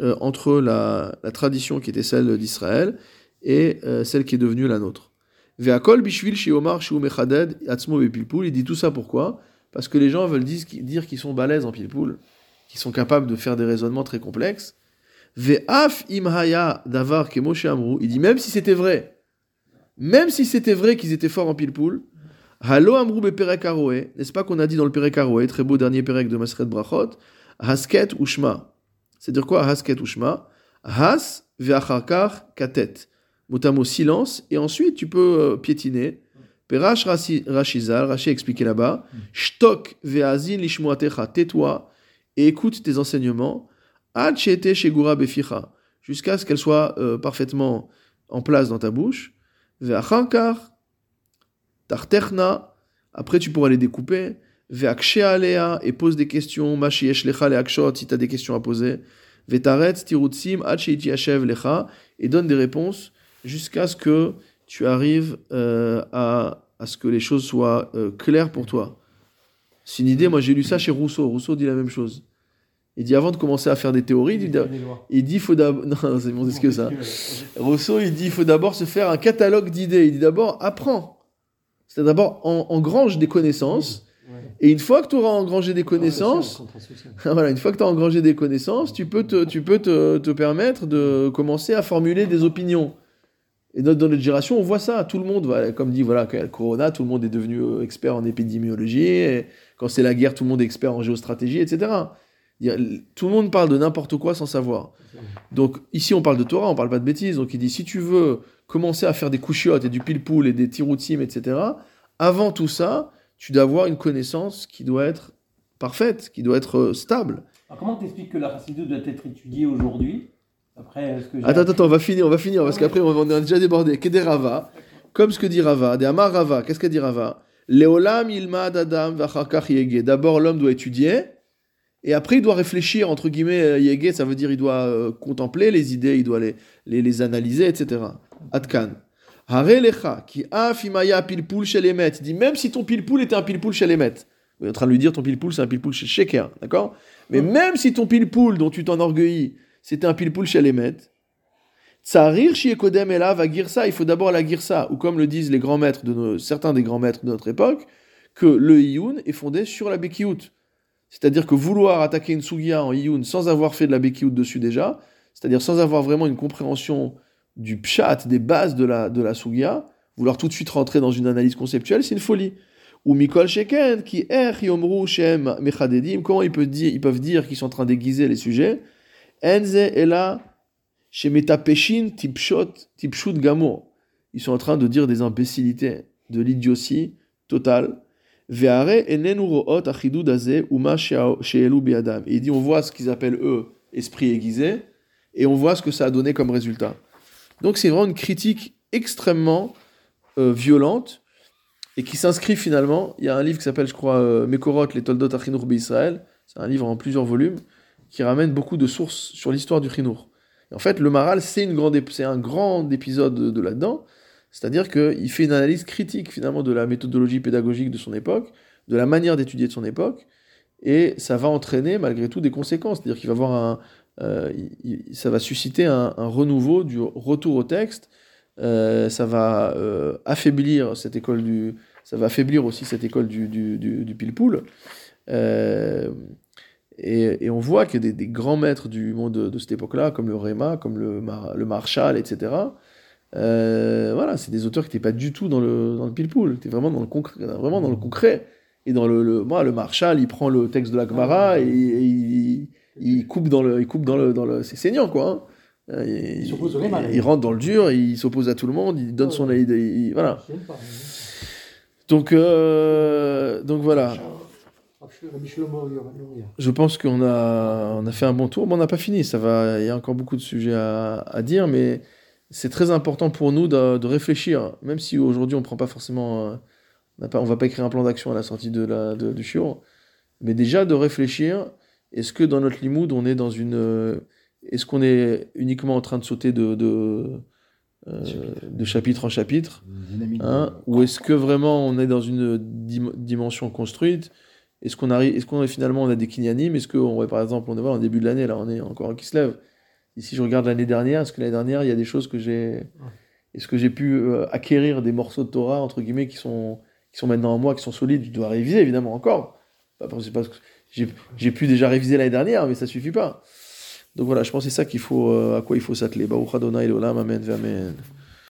A: euh, entre la, tradition qui était celle d'Israël et euh, celle qui est devenue la nôtre. Ve'akol bishvil shiu mechaded atzmo bepilpul. Il dit tout ça pourquoi? Parce que les gens veulent dire qu'ils sont balèzes en pilpoul, qu'ils sont capables de faire des raisonnements très complexes. Ve'af imhaya davar Moshe. Il dit même si c'était vrai, même si c'était vrai qu'ils étaient forts en pilpoul, halo amru beperek aroé. N'est-ce pas qu'on a dit dans le perek aroé, très beau dernier perek de Masret Brachot, hasket ushma. C'est-à-dire quoi hasket ushma? Has ve'acharkar katet. Motamo silence, et ensuite tu peux euh, piétiner. Perash Rashizal, Rashi expliqué là-bas, Shtok ve'azin lishmoatecha, tais-toi et écoute tes enseignements, ad she'ete shegura beficha, jusqu'à ce qu'elle soit euh, parfaitement en place dans ta bouche. Ve'achankar, tarterna, après tu pourras les découper. Et pose des questions, si tu as des questions à poser. Et donne des réponses jusqu'à ce que tu arrives euh, à, à ce que les choses soient euh, claires pour toi. C'est une idée, moi j'ai lu ça chez Rousseau. Rousseau dit la même chose. Il dit avant de commencer à faire des théories, il dit, il dit faut d'abord. Non, c'est c'est que ça. Rousseau, il dit il faut d'abord se faire un catalogue d'idées. Il dit d'abord apprends. C'est d'abord en- engrange des connaissances. Et une fois que tu auras engrangé des connaissances, voilà, une fois que tu as engrangé des connaissances, tu peux, te, tu peux te, te permettre de commencer à formuler des opinions. Et dans notre génération, on voit ça. Tout le monde, comme dit, voilà, quand il y a le corona, tout le monde est devenu euh, expert en épidémiologie. Et quand c'est la guerre, tout le monde est expert en géostratégie, etc. Tout le monde parle de n'importe quoi sans savoir. Donc ici, on parle de Torah, on parle pas de bêtises. Donc il dit, si tu veux commencer à faire des couchiottes et du pile-poule et des tiroutim, etc., avant tout ça, tu dois avoir une connaissance qui doit être parfaite, qui doit être euh, stable.
D: Alors, comment t'expliques que la Chassidut doit être étudiée aujourd'hui? Après, ce que j'ai
A: Attends, attends, on va finir, on va finir, parce qu'après on on est déjà débordé. Comme ce que dit Rava, des Amar Rava, qu'est-ce que dit Rava? Adam. D'abord l'homme doit étudier, et après il doit réfléchir, entre guillemets, euh, yege, ça veut dire il doit euh, contempler les idées, il doit les, les, les analyser, etc. Atkan. Hare lecha, ki af imaya pilpoul chez les Il dit, même si ton pilpoul était un pilpoul chez les Il est en train de lui dire, ton pilpoul c'est un pilpoul chez Sheker, d'accord? Mais même si ton pilpoul dont tu t'enorgueillis, c'était un pilpoul chez les Tsarir Shiekodem Ela va girsa, il faut d'abord la girsa, ou comme le disent les grands maîtres de nos, certains des grands maîtres de notre époque, que le Iyun est fondé sur la Bekiout. C'est-à-dire que vouloir attaquer une Sugia en Iyun sans avoir fait de la Bekiout dessus déjà, c'est-à-dire sans avoir vraiment une compréhension du Pshat, des bases de la, de la Sugia, vouloir tout de suite rentrer dans une analyse conceptuelle, c'est une folie. Ou Mikol Sheken, qui er Yomru Shem Mechadedim, comment ils peuvent dire, ils peuvent dire qu'ils sont en train d'aiguiser les sujets? Enze Ela chez Metapeshin, Tipshot, Tipshut Gamour. Ils sont en train de dire des imbécilités, de l'idiotie totale. Ve'are enen uroot achidud azeh uma she'elu biadam. Et il dit, on voit ce qu'ils appellent eux esprit aiguisé, et on voit ce que ça a donné comme résultat. Donc c'est vraiment une critique extrêmement euh, violente, et qui s'inscrit finalement, il y a un livre qui s'appelle, je crois, euh, Mekorot, les Toldot Achinur Israël, c'est un livre en plusieurs volumes, qui ramène beaucoup de sources sur l'histoire du Chinour. Et en fait, le Maral, c'est un grand épisode de, de là-dedans. C'est-à-dire qu'il fait une analyse critique finalement de la méthodologie pédagogique de son époque, de la manière d'étudier de son époque, et ça va entraîner malgré tout des conséquences. C'est-à-dire qu'il va avoir un, euh, ça va susciter un, renouveau du retour au texte. Euh, ça va euh, affaiblir cette école du, ça va affaiblir aussi cette école du, du, du, du pile-poule. Et, on voit que des, des grands maîtres du monde de, cette époque-là, comme le Réma, comme le, Mar- le Marshall, etc., voilà, c'est des auteurs qui n'étaient pas du tout dans le, dans le pile-poule, qui étaient vraiment dans le concret. Vraiment dans le concret. Et dans le, le, moi, le Marshall, il prend le texte de la Gemara et, et il, il coupe dans le, il coupe dans le, dans le, c'est saignant quoi. hein. Euh, Il,
C: Il s'oppose au là.
A: il rentre dans le dur, il s'oppose à tout le monde, il donne
C: Ouais,
A: son
C: ouais.
A: aide, il- voilà.
C: Pas.
A: Donc, euh, donc voilà.
C: Luria.
A: Je pense qu'on a, on a fait un bon tour. Bon, on n'a pas fini, ça va. Il y a encore beaucoup de sujets à, à dire, mais c'est très important pour nous de, de réfléchir, même si aujourd'hui on prend pas forcément, euh, on on va pas écrire un plan d'action à la sortie de la, de- du shiur, mais déjà de réfléchir. Est-ce que dans notre limoud on est dans une, euh, est-ce qu'on est uniquement en train de sauter de, de, euh, de chapitre en chapitre? Hein, ou est-ce que vraiment on est dans une dim- dimension construite? Est-ce qu'on arrive, est-ce qu'on est finalement on a des kinyanim Est-ce qu'on ouais, par exemple on est en début de l'année là, on est encore un qui se lève. Ici je regarde l'année dernière, est-ce que l'année dernière il y a des choses que j'ai, est-ce que j'ai pu euh, acquérir des morceaux de Torah entre guillemets qui sont qui sont maintenant en moi, qui sont solides? Je dois réviser évidemment encore. Pas parce que j'ai, pu déjà réviser l'année dernière, mais ça suffit pas. Donc voilà, je pense que c'est ça qu'il faut, euh, à quoi il faut s'atteler. Baruch Adonai Amen, Amen.